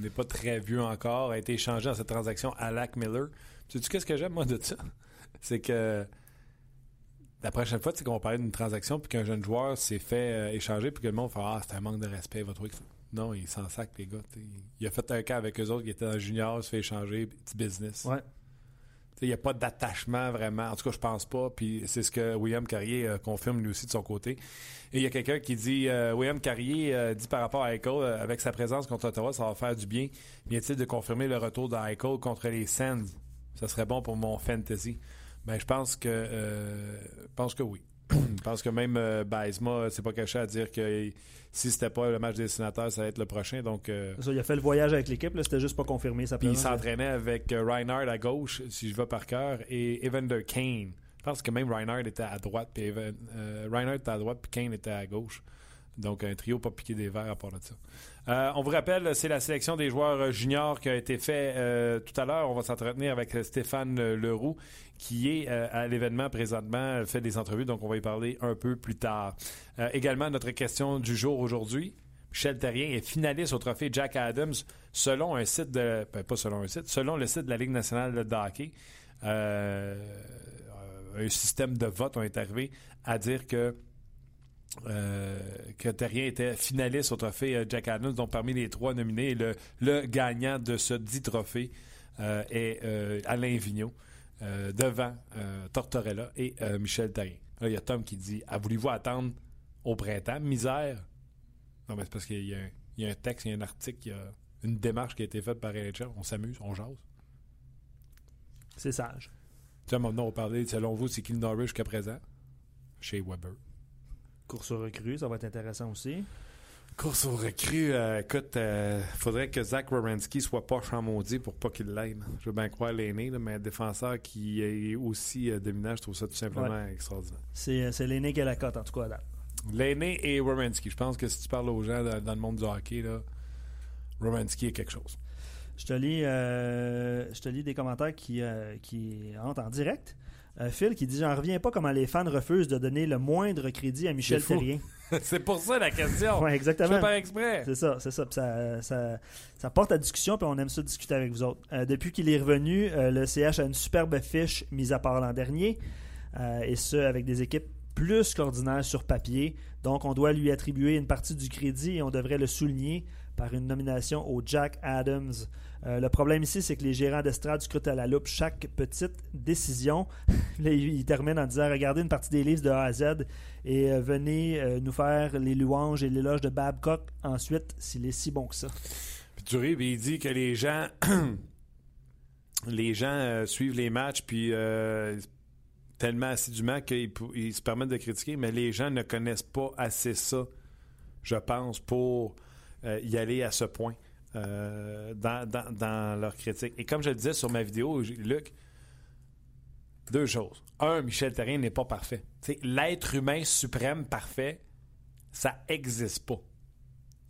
n'est pas, très vieux encore. Il a été échangé dans cette transaction à Lac Miller. Tu sais qu'est-ce que j'aime, moi, de ça? C'est que la prochaine fois, qu'on va parler d'une transaction puis qu'un jeune joueur s'est fait euh, échanger puis que le monde fait Ah, c'est un manque de respect, votre truc. Non, il s'en sac, les gars. Il a fait un cas avec eux autres qui étaient dans le junior, il se fait échanger, petit business. Ouais. Il n'y a pas d'attachement vraiment. En tout cas, je pense pas. Puis c'est ce que William Carrier euh, confirme lui aussi de son côté. Et il y a quelqu'un qui dit euh, William Carrier dit par rapport à Eichel, avec sa présence contre Ottawa, ça va faire du bien. Vient-il de confirmer le retour d'Eichel contre les Sands ça serait bon pour mon fantasy. Ben, je pense que euh, pense que oui. je pense que même euh, Baizma c'est pas caché à dire que si c'était pas le match des sénateurs, ça va être le prochain. Donc, euh, il a fait le voyage avec l'équipe, c'était juste pas confirmé. puis il s'entraînait avec euh, Reinhardt à gauche, si je vais par cœur, et Evander Kane. Je pense que même Reinhardt était à droite, puis Reinhardt était à droite, puis Kane était à gauche. Donc, un trio pas piqué des verres à part de ça. Euh, on vous rappelle, c'est la sélection des joueurs euh, juniors qui a été faite euh, tout à l'heure. On va s'entretenir avec Stéphane Leroux, qui est à l'événement présentement, fait des entrevues, donc on va y parler un peu plus tard. également, notre question du jour aujourd'hui. Michel Terrien est finaliste au trophée Jack Adams selon un site de. Ben, pas selon un site, selon le site de la Ligue nationale de hockey. un système de vote ont été arrivé à dire que euh, que Terrien était finaliste au trophée euh, Jack Adams, donc parmi les trois nominés, le, le gagnant de ce dit trophée euh, est Alain Vigneault, devant Tortorella et Michel Terrien. Là, il y a Tom qui dit ah, Voulez-vous attendre au printemps? Misère Non, mais c'est parce qu'il y, y, a un texte, il y a un article, il y a une démarche qui a été faite par NHL. On s'amuse, on jase. C'est sage. Tu sais, maintenant, on parlait, selon vous, c'est qui le Norwich jusqu'à présent? Chez Weber. Course aux recrues, ça va être intéressant aussi. Course aux recrues, euh, écoute, il euh, faudrait que Zach Wierenski soit pas maudit pour pas qu'il l'aide. Je veux bien croire l'aîné, mais un défenseur qui est aussi euh, dominant, je trouve ça tout simplement extraordinaire. C'est, l'aîné qui a la cote, en tout cas, là. L'aîné et Wierenski. Je pense que si tu parles aux gens dans, le monde du hockey, là, est quelque chose. Je te lis, je te lis des commentaires qui, qui entrent en direct. Euh, Phil qui dit J'en reviens pas comment les fans refusent de donner le moindre crédit à Michel Terrien. c'est pour ça la question. exactement. Je exprès. C'est ça, c'est ça. Ça, ça. porte à discussion, puis on aime ça discuter avec vous autres. Euh, depuis qu'il est revenu, euh, le CH a une superbe fiche, mise à part l'an dernier, et ce, avec des équipes plus qu'ordinaires sur papier. Donc, on doit lui attribuer une partie du crédit et on devrait le souligner par une nomination au Jack Adams. Euh, le problème ici, c'est que les gérants d'estrade scrutent à la loupe chaque petite décision. Là, il, termine en disant Regardez une partie des livres de A à Z et euh, venez euh, nous faire les louanges et l'éloge de Babcock ensuite, s'il est si bon que ça. Puis tu il dit que les gens, les gens suivent les matchs, puis tellement assidûment qu'ils se permettent de critiquer, mais les gens ne connaissent pas assez ça, je pense, pour y aller à ce point euh, dans, dans- dans leur critique. Et comme je le disais sur ma vidéo, Luc, deux choses. Un, Michel Terrien n'est pas parfait. L'être humain suprême parfait, ça n'existe pas.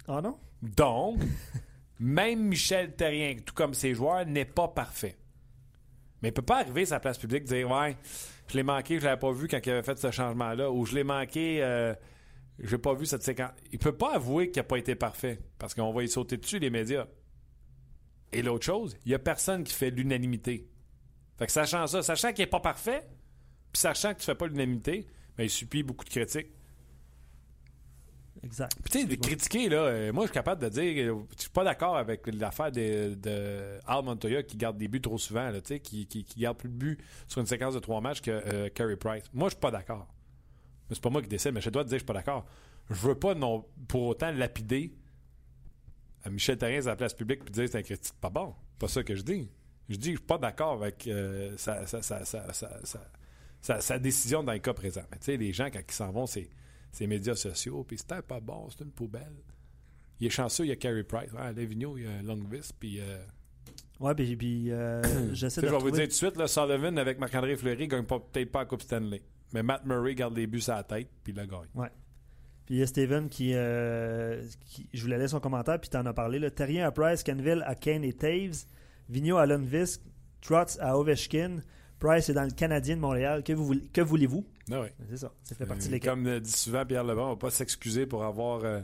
Ah non? Donc, même Michel Terrien, tout comme ses joueurs, n'est pas parfait. Mais il ne peut pas arriver à sa place publique et dire Ouais, je l'ai manqué, je l'avais pas vu quand il avait fait ce changement-là, ou je l'ai manqué, euh, je n'ai pas vu cette séquence. Il peut pas avouer qu'il n'a pas été parfait, parce qu'on va y sauter dessus, les médias. Et l'autre chose, il n'y a personne qui fait l'unanimité. Fait que sachant ça, sachant qu'il n'est pas parfait, puis sachant que tu ne fais pas l'unanimité, ben, il subit beaucoup de critiques. Exact. Puis, tu sais, critiquer, là, euh, moi, je suis capable de dire, euh, je suis pas d'accord avec l'affaire de, de Al Montoya qui garde des buts trop souvent, là, tu sais, qui, qui, qui garde plus de buts sur une séquence de trois matchs que euh, Carey Price. Moi, je suis pas d'accord. Mais c'est pas moi qui décide, mais je dois te dire que je suis pas d'accord. Je veux pas, non, pour autant, lapider à Michel Therrien à la place publique puis dire que c'est un critique pas bon. Pas ça que je dis. Je dis que je suis pas d'accord avec euh, sa, décision dans le cas présent. Mais tu sais, les gens, quand ils s'en vont, c'est ces médias sociaux, puis c'était pas bon, c'est une poubelle. Il est chanceux, il y a Carey Price. Ouais, à Lévigno, il y a Longvis, puis... Euh, Ouais, puis, puis euh, j'essaie de je vais vous dire tout de suite, là, Sullivan avec Marc-André Fleury gagne peut-être pas la Coupe Stanley. Mais Matt Murray garde les buts à la tête, puis il la gagne. Puis il y a Steven qui, euh, qui- Je voulais laisser son commentaire, puis tu en as parlé. Là. Terrien à Price, Canville à Kane et Taves, Vigneault à Lundqvist, Trotz à Ovechkin. Price est dans le Canadien de Montréal. Que, vous, voulez- que voulez-vous? Ah ouais. C'est ça. Ça fait partie de Euh, l'équipe. Comme le dit souvent Pierre Lebon, on va pas s'excuser pour avoir, euh,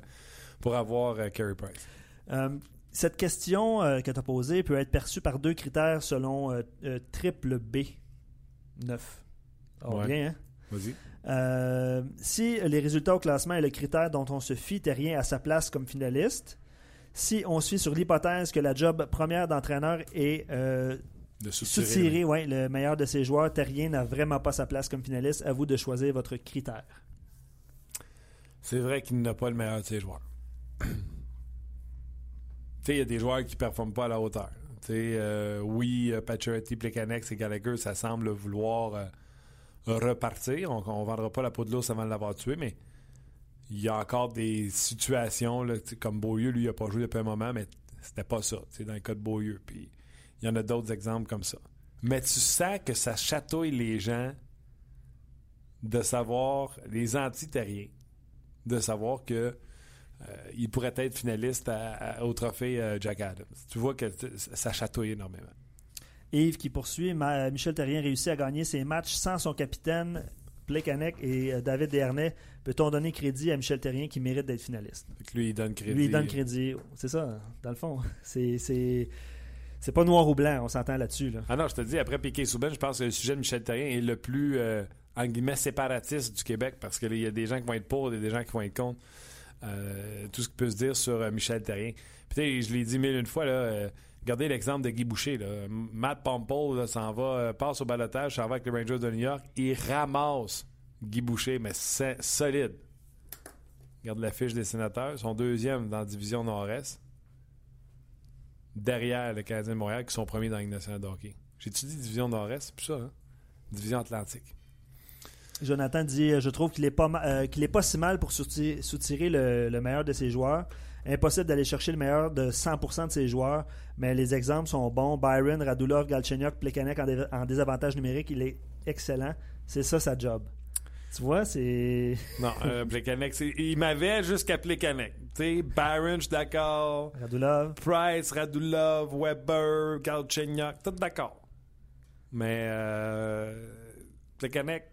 pour avoir euh, Carey Price. Euh, cette question euh, que tu as posée peut être perçue par deux critères selon euh, euh, triple B 9. Oh, Ouais. bien, hein? Vas-y. Euh, si les résultats au classement est le critère dont on se fie, Terrien à sa place comme finaliste. Si on se fie sur l'hypothèse que la job première d'entraîneur est euh, De soutirer. soutirer ouais, le meilleur de ses joueurs, Terrien n'a vraiment pas sa place comme finaliste. À vous de choisir votre critère. C'est vrai qu'il n'a pas le meilleur de ses joueurs. tu sais, il y a des joueurs qui ne performent pas à la hauteur. Tu sais, euh, oui, euh, Pacioretty, Plekanec et Gallagher, ça semble vouloir euh, repartir. On ne vendra pas la peau de l'ours avant de l'avoir tué, mais il y a encore des situations, comme Beaulieu, lui, il n'a pas joué depuis un moment, mais c'était pas ça, dans le cas de Beaulieu. Puis il y en a d'autres exemples comme ça. Mais tu sens que ça chatouille les gens de savoir, les anti-terriens, de savoir que euh, il pourrait être finaliste au trophée euh, Jack Adams. Tu vois que ça chatouille énormément. Yves qui poursuit. Ma- Michel Terrien réussit à gagner ses matchs sans son capitaine Plekanec et euh, David Dernay. Peut-on donner crédit à Michel Terrien qui mérite d'être finaliste? Lui, il donne crédit. Lui, il donne crédit. C'est ça, dans le fond. C'est, c'est, c'est pas noir ou blanc, on s'entend là-dessus. Là. Ah non, je te dis, après Piquet Souben, je pense que le sujet de Michel Terrien est le plus, euh, en guillemets, séparatiste du Québec parce qu'il y a des gens qui vont être pour et des gens qui vont être contre. Euh, tout ce qui peut se dire sur euh, Michel Terrien. Puis, je l'ai dit mille une fois, là, euh, regardez l'exemple de Guy Boucher. Matt Pompole là, s'en va, euh, passe au balotage, s'en va avec les Rangers de New York. Il ramasse Guy Boucher, mais c'est solide. Regarde la fiche des sénateurs. Sont deuxième dans la division Nord-Est. Derrière le Canadien de Montréal, qui sont premiers dans la de hockey. J'ai-tu division Nord-Est? C'est plus ça, hein? Division Atlantique. Jonathan dit euh, Je trouve qu'il est, pas euh, qu'il pas si mal pour soutirer, le meilleur de ses joueurs. Impossible d'aller chercher le meilleur de 100% de ses joueurs, mais les exemples sont bons. Byron, Radulov, Galchenyuk, Plekanec en, dé- en désavantage numérique, il est excellent. C'est ça sa job. Tu vois, c'est. Non, euh, Plekanec, il m'avait jusqu'à Plekanec. Tu sais, Byron, je suis d'accord. Radulov. Price, Radulov, Weber, Galchenyuk, tout d'accord. Mais euh, Plekanec,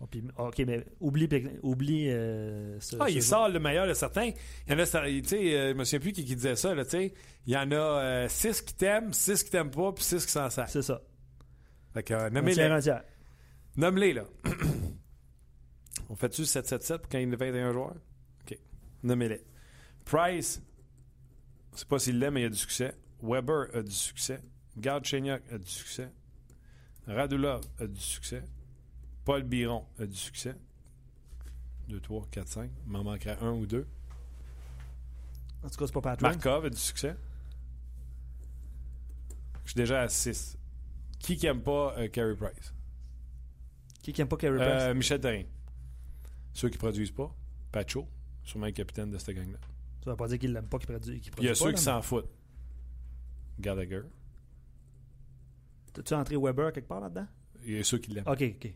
Oh, puis- ok, mais oublie, oublie euh, ce- Ah, ce il sort le meilleur de certains. Il y en a, tu sais, euh, je me souviens plus qui, qui disait ça, là, tu sais. Il y en a euh, six qui t'aiment, six qui t'aiment pas, puis six qui s'en savent. C'est ça. Fait que, euh, nommez-les. Nomme-les, là. On fait-tu 7-7-7 pour quand il y a 21 joueurs? OK. Nommez-les. Price, C'est pas s'il l'aime, mais il a du succès. Weber a du succès. Galchenyuk a du succès. Radulov a du succès. Paul Biron a du succès. 2, 3, 4, 5. Il m'en manquerait un ou deux. En tout cas, c'est pas Patrick. Markov a du succès. Je suis déjà à 6. Qui qui aime pas euh, Carey Price? Qui qui aime pas Carey Euh, Price? Michel Therrien. Ceux qui produisent pas. Pacho, sûrement le capitaine de cette gang-là. Ça veut pas dire qu'il l'aime pas, qu'il produit, qu'il Il y a ceux qui s'en foutent. Gallagher. T'as-tu entré Weber quelque part là-dedans? Il y a ceux qui l'aiment. Ok, ok.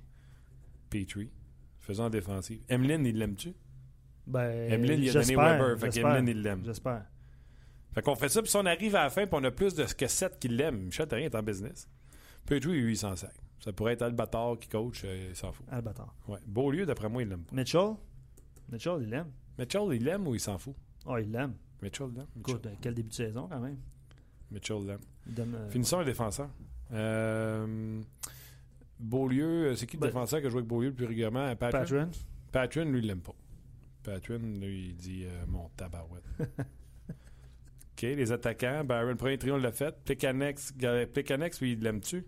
Petrie. Faisant en défensive. Emeline, il l'aime-tu? Ben, Emeline, il a donné Weber. Fait qu'Emeline, il l'aime. J'espère. Fait qu'on fait ça, puis si on arrive à la fin, puis on a plus de que 7 qui l'aiment, Michel Therrien est en business. Petrie, lui, il s'en sac. Ça pourrait être Albator qui coach, euh, il s'en fout. Ah, le bâtard. Ouais. Beaulieu, d'après moi, il l'aime pas. Mitchell? Mitchell, il l'aime. Mitchell, il l'aime ou il s'en fout? Oh, il l'aime. Mitchell l'aime. Écoute, quel début de saison quand même. Mitchell l'aime. Euh, Finissons défenseur. Euh, Beaulieu, euh, c'est qui le Ben- défenseur qui a joué avec Beaulieu le plus régulièrement? Patron? Patron. Patron, lui, il l'aime pas. Patron, lui, il dit euh, mon tabarouette. OK, les attaquants. Byron, le premier trio, on l'a fait. Plekanex, Plekanex, lui, il l'aime-tu?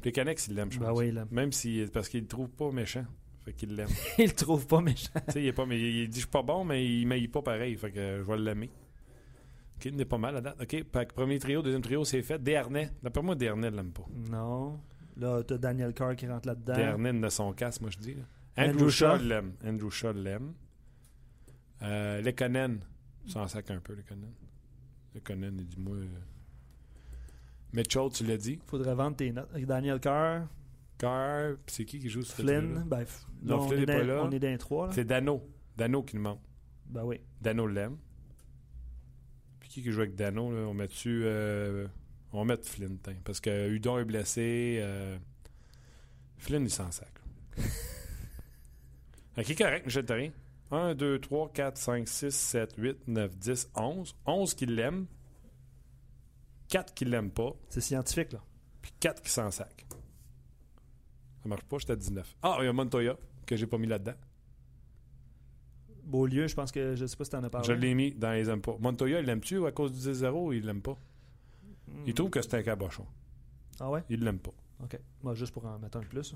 Plekanex, il l'aime, je pense. Ben oui, il l'aime. Même si, parce qu'il le trouve pas méchant. Fait qu'il l'aime. il le trouve pas méchant. tu sais, il, est pas, mais il dit je suis pas bon, mais il m'aille pas pareil. Fait que euh, je vais l'aimer. OK, il est pas mal à date. OK, premier trio, deuxième trio, c'est fait. Desharnais. D'après moi, Desharnais ne l'aime pas. Non. Là, t'as Daniel Carr qui rentre là-dedans. Desharnais de son casse, moi, je dis. là. Andrew Shaw l'aime. Andrew Shaw l'aime. Euh, Lekonen, s'en sac un peu, Lekonen. Lekonen, il dit moi. euh, Mitchell, tu l'as dit. Faudrait vendre tes notes. Daniel Carr, Carr, puis c'est qui qui joue ce Flynn. Ben, f- Non, là, on, Flynn est est pas là. on est dans les trois. C'est Dano. Dano qui nous manque. Ben oui. Dano l'aime. Puis qui qui joue avec Dano, là? On met dessus. euh, on va mettre Flynn, parce que Udon est blessé. euh, Flynn, il s'en sac. ok, correct, je te rien. 1, 2, 3, 4, 5, 6, 7, 8, 9, 10, 11. 11 qui l'aiment. 4 qui l'aiment pas. C'est scientifique, là. Puis 4 qui s'en sac. Ça marche pas, j'étais à 19. Ah, il y a Montoya, que j'ai pas mis là-dedans. Beaulieu, je pense que je sais pas si t'en as parlé. Je l'ai mis dans les aime pas. Montoya, il l'aime-tu à cause du 10-0 il l'aime pas? Il trouve que c'est un cabochon. Ah ouais? Il l'aime pas. Ok. Moi, juste pour en mettre un plus.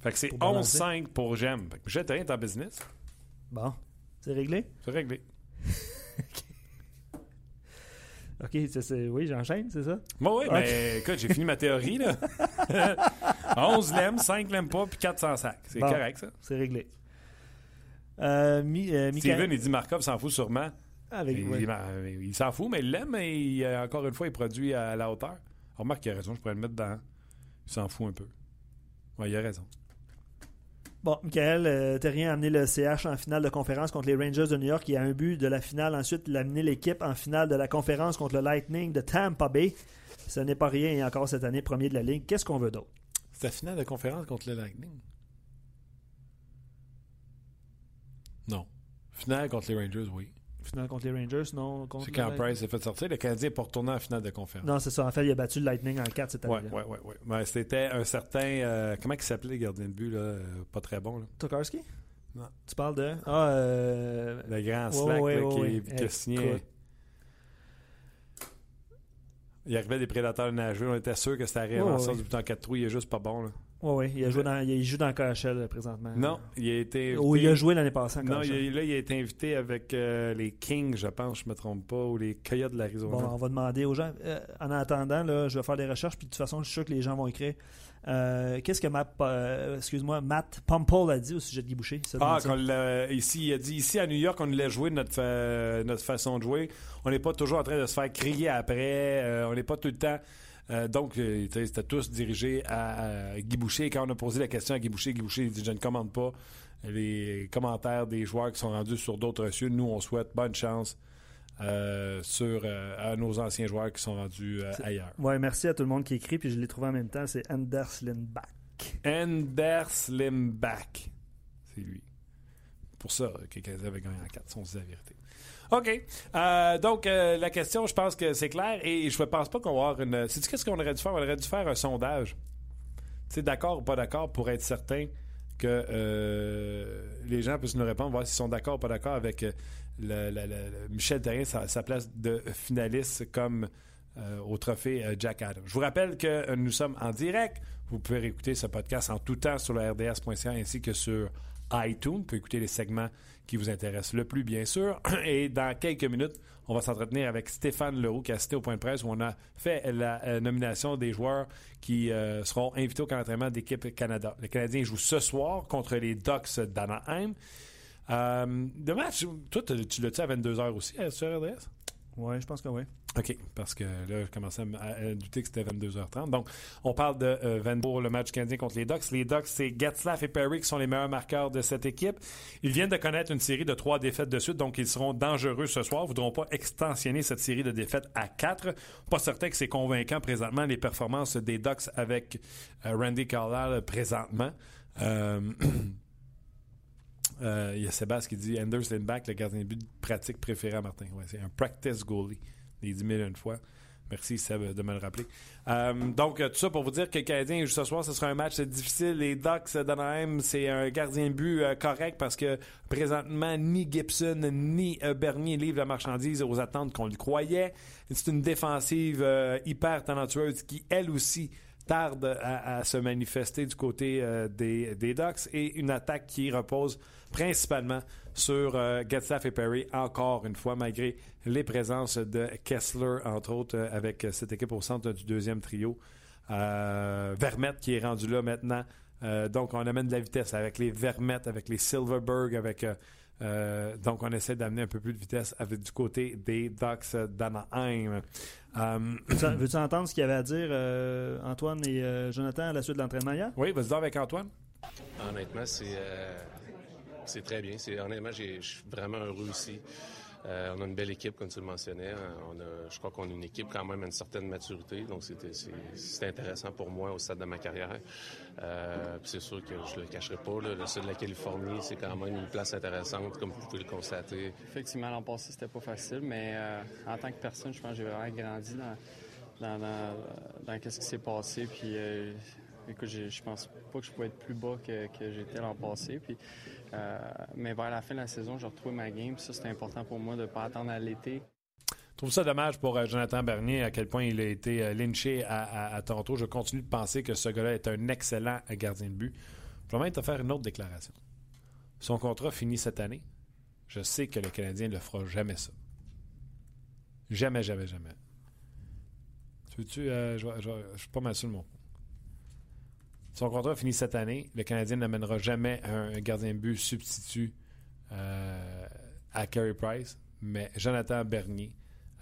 Fait que c'est Pour balancer. 11-5 pour j'aime. Fait que Michel Therrien est en business. Bon. C'est réglé? C'est réglé. Ok, c'est- c'est- oui, j'enchaîne, c'est ça? Bon, oui, Ok. mais écoute, j'ai fini ma théorie, là. 11 l'aiment, 5 l'aiment pas, puis 4 s'en sac. C'est Bon. correct, ça. C'est réglé. Euh, Mi- euh, Michael- Steven, il dit Markov s'en fout sûrement. Avec, il ouais. il- il s'en fout, mais il l'aime, mais il, euh, encore une fois, il produit à la hauteur. Remarque qu'il a raison, je pourrais le mettre dans. Il s'en fout un peu. Ouais, il a raison. Bon, Michael euh, Terrien a amené le CH en finale de conférence contre les Rangers de New York. Il a un but de la finale. Ensuite, il a amené l'équipe en finale de la conférence contre le Lightning de Tampa Bay. Ce n'est pas rien et encore cette année, premier de la ligue. Qu'est-ce qu'on veut d'autre? C'était la finale de conférence contre le Lightning. Non. Finale contre les Rangers, oui. Finale contre les Rangers, non? Contre C'est quand? Price s'est fait sortir. Le Canadien est pas retourné en finale de conférence. Non, c'est ça. En fait, il a battu le Lightning en 4 cette année. ouais, ouais, ouais. Ouais, C'était un certain. euh, comment il s'appelait, le gardien de but, là Pas très bon, là? Tokarski? Non. Tu parles de? Ah, euh. Le grand slack, ouais, là, ouais, qui, qui a signé. Il arrivait des prédateurs nageux. On était sûr que c'était arrivé en sorte du but en 4 trous. Il est juste pas bon, là. Ouais, ouais. Il, a joué dans, il joue dans KHL présentement. Non, il a été. Ou il a joué l'année passée en Non, il a- là, il a été invité avec euh, les Kings, je pense, je me trompe pas, ou les Coyotes de l'Arizona. Bon, on va demander aux gens. Euh, en attendant, là, je vais faire des recherches, puis de toute façon, je suis sûr que les gens vont écrire. Euh, Qu'est-ce que Matt, euh, excuse-moi, Matt Pumple a dit au sujet de Guy Boucher? Ah, ici, il a dit ici à New York, on l'a joué notre, fa- notre façon de jouer. On n'est pas toujours en train de se faire crier après. euh, on n'est pas tout le temps. Euh, donc, euh, c'était tous dirigés à, à Guy Boucher. Et quand on a posé la question à Guy Boucher, Guy Boucher il dit Je ne commande pas les commentaires des joueurs qui sont rendus sur d'autres cieux. Nous, on souhaite bonne chance euh, sur, euh, à nos anciens joueurs qui sont rendus euh, ailleurs. Ouais, merci à tout le monde qui écrit, puis je l'ai trouvé en même temps. C'est Anders Lindback. Anders Limbach. C'est lui. Pour ça que avaient gagné en 4, si on se dit la vérité. OK. Euh, donc, euh, la question, je pense que c'est clair. Et je ne pense pas qu'on va avoir une. Sais-tu qu'est-ce qu'on aurait dû faire? On aurait dû faire un sondage. Tu sais, d'accord ou pas d'accord pour être certain que euh, les gens puissent nous répondre, voir s'ils sont d'accord ou pas d'accord avec le, Michel Terrien, sa, sa place de finaliste comme au trophée Jack Adams. Je vous rappelle que nous sommes en direct. Vous pouvez écouter ce podcast en tout temps sur le RDS.ca ainsi que sur iTunes. Vous écouter les segments qui vous intéressent le plus, bien sûr. Et dans quelques minutes, on va s'entretenir avec Stéphane Leroux qui a assisté au point de presse où on a fait la euh, nomination des joueurs qui euh, seront invités au camp d'entraînement d'équipe Canada. Les Canadiens jouent ce soir contre les Ducks d'Anaheim. Euh, le match, toi, tu tu l'as-tu à 22h aussi euh, sur RDS? Oui, je pense que oui. OK, parce que là, je commençais à, douter que c'était 22h30. Donc, on parle de euh, 20 pour le match canadien contre les Ducks. Les Ducks, c'est Getzlaff et Perry qui sont les meilleurs marqueurs de cette équipe. Ils viennent de connaître une série de trois défaites de suite, donc ils seront dangereux ce soir. Ils voudront pas extensionner cette série de défaites à quatre. Pas certain que c'est convaincant présentement les performances des Ducks avec euh, Randy Carlisle présentement. Euh, euh, Il y a Sébastien qui dit Anders Lindback, le gardien de but pratique préféré à Martin. Ouais, c'est un practice goalie. Les 10 000 une fois. Merci Seb de me le rappeler. Euh, donc, tout ça pour vous dire que le Canadien joue ce soir, ce sera un match difficile. Les Ducks d'Anaheim, c'est un gardien but euh, correct parce que présentement, ni Gibson ni euh, Bernier livrent la marchandise aux attentes qu'on le croyait. C'est une défensive hyper talentueuse qui, elle aussi, tarde à, se manifester du côté des, des Ducks et une attaque qui repose principalement sur euh, Getzlaff et Perry, encore une fois, malgré les présences de Kessler, entre autres, euh, avec cette équipe au centre du deuxième trio. Euh, Vermette qui est rendu là maintenant. Euh, donc, on amène de la vitesse avec les Vermette, avec les Silverberg, avec. euh, euh, donc, on essaie d'amener un peu plus de vitesse avec du côté des Ducks d'Anaheim. Euh, Veux-tu entendre ce qu'il y avait à dire euh, Antoine et euh, Jonathan à la suite de l'entraînement hier? oui, vas-y avec Antoine. Honnêtement, c'est euh, c'est très bien. Honnêtement, je suis vraiment heureux ici. Euh, on a une belle équipe, comme tu le mentionnais. Je crois qu'on a une équipe quand même à une certaine maturité, donc c'était intéressant pour moi au stade de ma carrière. Euh, c'est sûr que je le cacherai pas. le sud de la Californie, c'est quand même une place intéressante, comme vous pouvez le constater. Effectivement, l'an passé, c'était pas facile, mais euh, en tant que personne, je pense que j'ai vraiment grandi dans, dans, dans, qu'est-ce qui s'est passé. Puis, écoute, j'ai- je pense pas que je pouvais être plus bas que, que j'étais l'an passé. Puis, mais vers la fin de la saison, j'ai retrouvé ma game. Ça, c'était important pour moi de ne pas attendre à l'été. Je trouve ça dommage pour euh, Jonathan Bernier, à quel point il a été euh, lynché à, Toronto. Je continue de penser que ce gars-là est un excellent euh, gardien de but. Je vais même te faire une autre déclaration. Son contrat finit cette année. Je sais que le Canadien ne le fera jamais ça. Jamais, jamais, jamais. Tu veux-tu... euh, je, je suis pas mal sûr de mon point. Son contrat finit cette année. Le Canadien n'amènera jamais un, gardien de but substitut euh, à Carey Price. Mais Jonathan Bernier,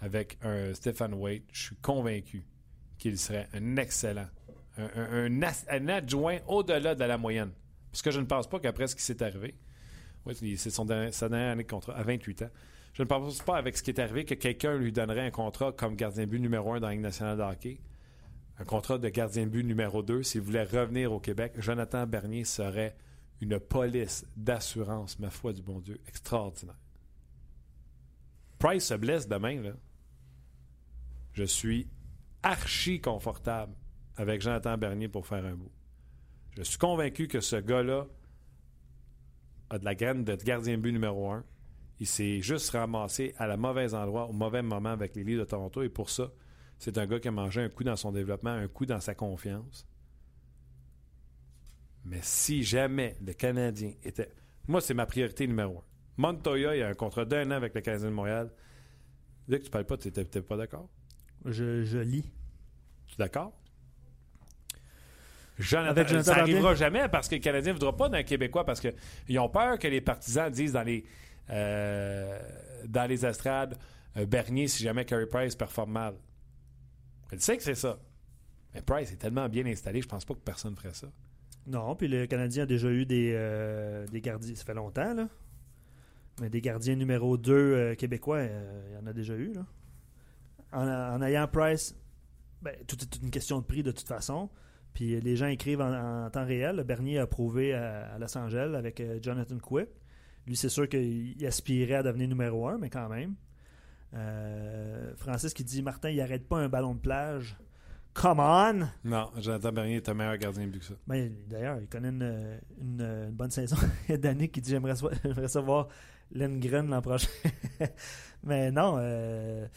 avec un Stephen Waite, je suis convaincu qu'il serait un excellent, un adjoint au-delà de la moyenne. Parce que je ne pense pas qu'après ce qui s'est arrivé, oui, c'est son dernier- sa dernière année de contrat, à 28 ans, je ne pense pas avec ce qui est arrivé que quelqu'un lui donnerait un contrat comme gardien de but numéro un dans la Ligue nationale de hockey, un contrat de gardien de but numéro 2 s'il voulait revenir au Québec. Jonathan Bernier serait une police d'assurance, ma foi du bon Dieu, extraordinaire. Price se blesse demain, là. Je suis archi confortable avec Jonathan Bernier pour faire un bout. Je suis convaincu que ce gars-là a de la graine de gardien but numéro un. Il s'est juste ramassé à la mauvaise endroit, au mauvais moment avec les Leafs de Toronto. Et pour ça, c'est un gars qui a mangé un coup dans son développement, un coup dans sa confiance. Mais si jamais le Canadien était. Moi, c'est ma priorité numéro un. Montoya, il a un contrat d'un an avec le Canadien de Montréal. Dès que tu parles pas, tu n'étais pas d'accord? Je, je lis. Tu es d'accord? Jonathan, Avec Jonathan ça n'arrivera jamais parce que le Canadien ne voudra pas d'un Québécois parce qu'ils ont peur que les partisans disent dans les, euh, dans les estrades euh, Bernier si jamais Carey Price performe mal. Elle sait que c'est ça. Mais Price est tellement bien installé, je pense pas que personne ferait ça. Non, puis le Canadien a déjà eu des, euh, des gardiens. Ça fait longtemps, là. Mais des gardiens numéro 2 québécois, euh, il y en a déjà eu. En, ayant Price, ben, tout est une question de prix de toute façon. Puis les gens écrivent en, temps réel. Bernier a prouvé à, à Los Angeles avec euh, Jonathan Quick. Lui, c'est sûr qu'il aspirait à devenir numéro 1, mais quand même. Euh, Francis qui dit Martin, il arrête pas un ballon de plage Come on! Non, Jonathan Bernier est un meilleur gardien de but que ça. Ben, D'ailleurs, il connaît une, une- une bonne saison. Il y a Danny qui dit J'aimerais so- savoir Lindgren l'an prochain. Mais non. euh,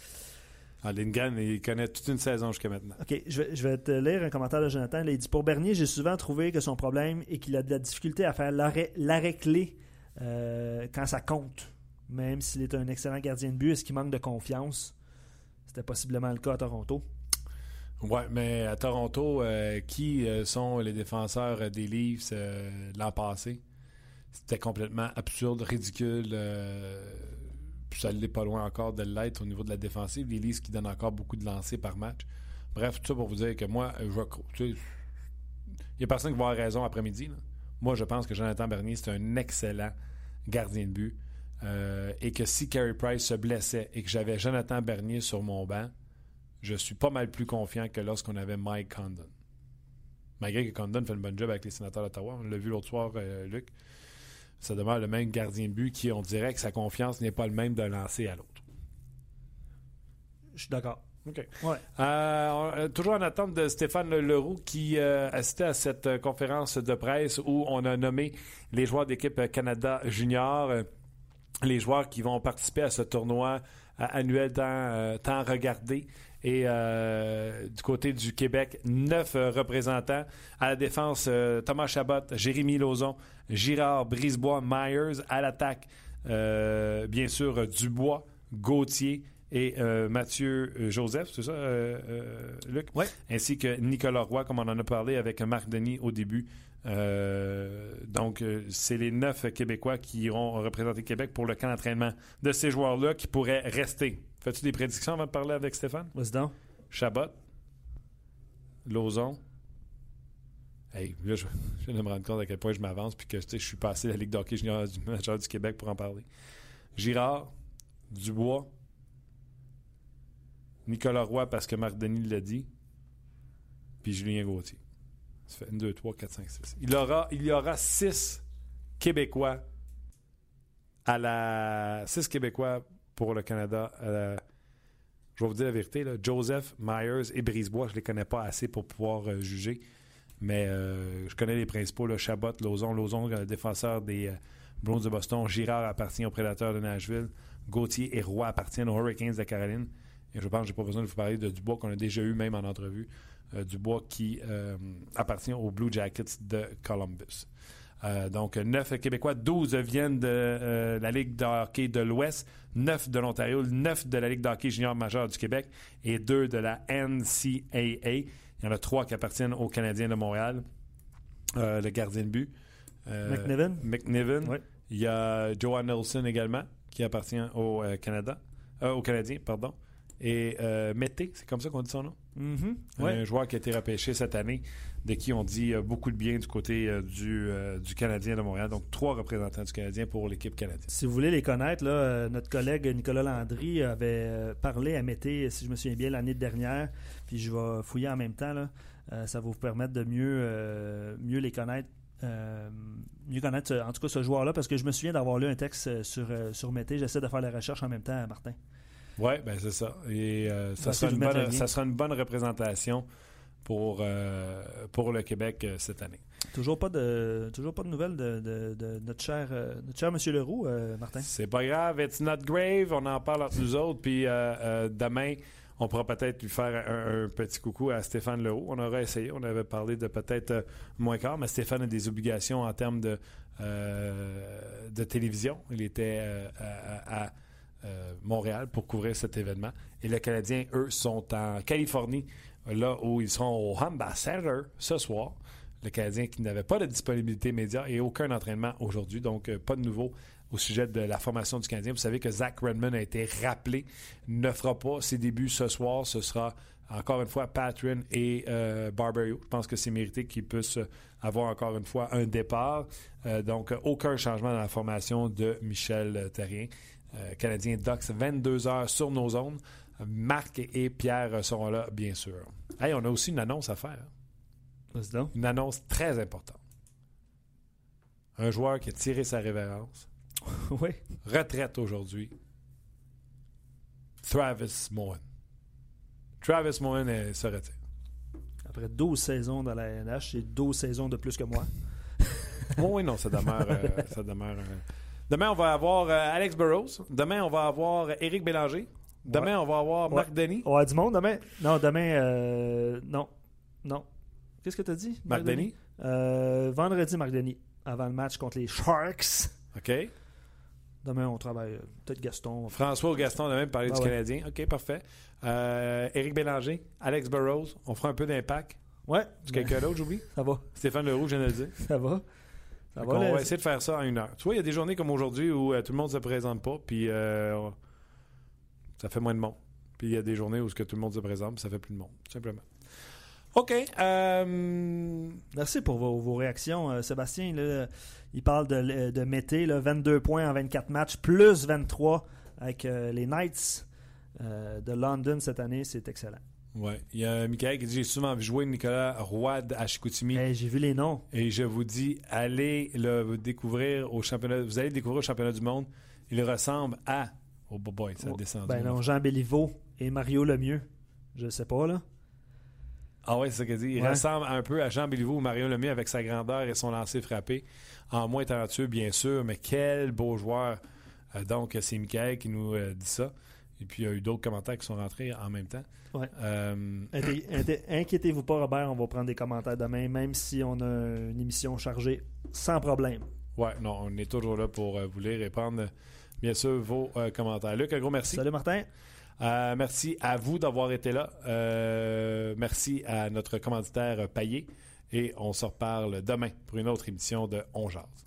Ah, Lindgren, il connaît toute une saison jusqu'à maintenant. OK, je vais, je vais te lire un commentaire de Jonathan. Là, il dit Pour Bernier, j'ai souvent trouvé que son problème est qu'il a de la difficulté à faire l'arrêt l'arrêt clé euh, quand ça compte. Même s'il est un excellent gardien de but, est-ce qu'il manque de confiance? C'était possiblement le cas à Toronto. Ouais, mais à Toronto, euh, qui euh, sont les défenseurs des Leafs euh, l'an passé? C'était complètement absurde, ridicule. ça l'est pas loin encore de l'être au niveau de la défensive. Les Leafs qui donnent encore beaucoup de lancers par match. Bref, tout ça pour vous dire que moi, je il n'y a personne qui va avoir raison après-midi. Moi, je pense que Jonathan Bernier, c'est un excellent gardien de but. Euh, et que si Carey Price se blessait et que j'avais Jonathan Bernier sur mon banc, je suis pas mal plus confiant que lorsqu'on avait Mike Condon. Malgré que Condon fait une bonne job avec les sénateurs d'Ottawa, on l'a vu l'autre soir, euh, Luc. Ça demeure le même gardien de but qui, on dirait que sa confiance n'est pas le même d'un lancer à l'autre. Je suis d'accord. OK. Ouais. Euh, on- toujours en attente de Stéphane Leroux qui euh, assistait à cette conférence de presse où on a nommé les joueurs d'équipe Canada Junior, les joueurs qui vont participer à ce tournoi euh, annuel tant, euh, tant regardé. Et euh, du côté du Québec, neuf euh, représentants. À la défense, Thomas Chabot, Jérémy Lauzon, Girard, Brisebois, Myers. À l'attaque, bien sûr, Dubois, Gauthier et Mathieu Joseph, c'est ça, Luc? Ouais. Ainsi que Nicolas Roy, comme on en a parlé avec Marc Denis au début. Euh, donc, euh, c'est les neuf Québécois qui iront représenter Québec pour le camp d'entraînement de ces joueurs-là qui pourraient rester. Fais-tu des prédictions avant de parler avec Stéphane? Vas-y donc. Chabot, Lozon. Hey, là, je, je viens de me rendre compte à quel point je m'avance puis que je suis passé à la Ligue d'hockey junior du majeur du Québec pour en parler. Girard, Dubois, Nicolas Roy parce que Marc Denis l'a dit, puis Julien Gauthier. Ça fait 1, 2, 3, 4, 5, 6. Il, aura, il y aura 6 Québécois à la. 6 Québécois pour le Canada. la- je vais vous dire la vérité, Joseph, Myers et Brisebois, je ne les connais pas assez pour pouvoir euh, juger. Mais euh, je connais les principaux, là, Chabot, Lozon. Lozon, euh, défenseur des euh, de Boston. Girard appartient aux Prédateurs de Nashville. Gauthier et Roy appartiennent aux Hurricanes de Caroline. Et je pense que je n'ai pas besoin de vous parler de Dubois, qu'on a déjà eu même en entrevue. Euh, Dubois qui euh, appartient aux Blue Jackets de Columbus. Euh, donc, 9 Québécois, 12 viennent de euh, la Ligue de hockey de l'Ouest, 9 de l'Ontario, 9 de la Ligue de hockey junior majeur du Québec et 2 de la NCAA. Il y en a 3 qui appartiennent aux Canadiens de Montréal. Euh, le gardien de but. McNiven. McNiven. Il y a Johan Nelson également, qui appartient au Canada. Aux Canadiens, pardon. Et Mété, c'est comme ça qu'on dit son nom? Mhm. Ouais. Un joueur qui a été repêché cette année, de qui on dit euh, beaucoup de bien du côté euh, du, euh, du Canadien de Montréal. Donc, trois représentants du Canadien pour l'équipe canadienne. Si vous voulez les connaître, là, notre collègue Nicolas Landry avait parlé à Mété, si je me souviens bien, l'année dernière. Puis je vais fouiller en même temps. Là. Ça va vous permettre de mieux, mieux les connaître. mieux connaître euh, en tout cas ce joueur-là parce que je me souviens d'avoir lu un texte sur, sur Mété. J'essaie de faire la recherche en même temps, Martin. Oui, ben c'est ça. Et euh, ça, sera une bonne, lien. ça sera une bonne représentation pour, euh, pour le Québec euh, cette année. Toujours pas de, toujours pas de nouvelles de, de- de notre, cher, euh, notre cher Monsieur Leroux, Martin. C'est pas grave, it's not grave. On en parle entre nous autres. Puis demain, on pourra peut-être lui faire un, un petit coucou à Stéphane Leroux. On aurait essayé. On avait parlé de peut-être moins quart, mais Stéphane a des obligations en termes de, de télévision. Il était à, à, euh, Montréal pour couvrir cet événement. Et les Canadiens, eux, sont en Californie, là où ils sont au Ambassador ce soir. Le Canadien qui n'avait pas de disponibilité média et aucun entraînement aujourd'hui, donc euh, pas de nouveau au sujet de la formation du Canadien. Vous savez que Zach Redmond a été rappelé, ne fera pas ses débuts ce soir. Ce sera encore une fois Patrin et euh, Barberio. Je pense que c'est mérité qu'ils puissent avoir encore une fois un départ. Euh, donc, aucun changement dans la formation de Michel Terrien. Euh, Canadien Ducks, 22 heures sur nos zones. Marc et Pierre seront là, bien sûr. Hey, on a aussi une annonce à faire. Donc. Une annonce très importante. Un joueur qui a tiré sa révérence. oui. Retraite aujourd'hui. Travis Moen. Travis Moen est- se retire. Après 12 saisons dans la NH, c'est 12 saisons de plus que moi. oui, oui, non, ça demeure. euh, ça demeure euh. Demain, on va avoir euh, Alex Burrows. Demain, on va avoir Éric Bélanger. Demain, on va avoir Ouais. Marc Denis. On va du monde demain? Non, demain, euh, non. Non. Qu'est-ce que tu as dit? Marc Denis? Euh, vendredi, Marc Denis, avant le match contre les Sharks. OK. Demain, on travaille. euh, Peut-être Gaston. François ou Gaston demain parler Ah du ouais. Canadien. OK, parfait. Euh, Éric Bélanger, Alex Burrows. On fera un peu d'impact. Ouais. Tu quelqu'un d'autre, j'oublie? Ça va. Stéphane Leroux, je viens de le dire. Ça va. Ça va. là, va essayer de faire ça en une heure. Tu vois, il y a des journées comme aujourd'hui où euh, tout le monde ne se présente pas, puis euh, on- ça fait moins de monde. Puis il y a des journées où ce que tout le monde se présente, puis ça fait plus de monde, tout simplement. OK. euh, Merci pour vos, vos réactions. Euh, Sébastien, là, il parle de, de Mété, là, 22 points en 24 matchs, plus 23 avec euh, les Knights de London cette année. C'est excellent. Ouais. Il y a Michael qui dit J'ai souvent vu jouer Nicolas Roy à Chicoutimi. Hey, J'ai vu les noms. Et je vous dis, allez le découvrir au championnat. Vous allez le découvrir au championnat du monde. Il ressemble à. Oh boy, ça Oh, descendu. Ben non, Jean Béliveau et Mario Lemieux. Je sais pas, là. Ah ouais, c'est ça qu'il dit. Il Ouais. ressemble un peu à Jean Béliveau ou Mario Lemieux avec sa grandeur et son lancer frappé. En moins talentueux, bien sûr, mais quel beau joueur. Euh, donc, c'est Michael qui nous euh, dit ça. Et puis, il y a eu d'autres commentaires qui sont rentrés en même temps. Ouais. Euh, Inquiétez-vous pas, Robert. On va prendre des commentaires demain, même si on a une émission chargée, sans problème. ouais, non, on est toujours là pour euh, vous lire et prendre, bien sûr, vos euh, commentaires. Luc, un gros merci. Salut, Martin. Merci à vous d'avoir été là. Merci à notre commanditaire Payé. Et on se reparle demain pour une autre émission de On Jase.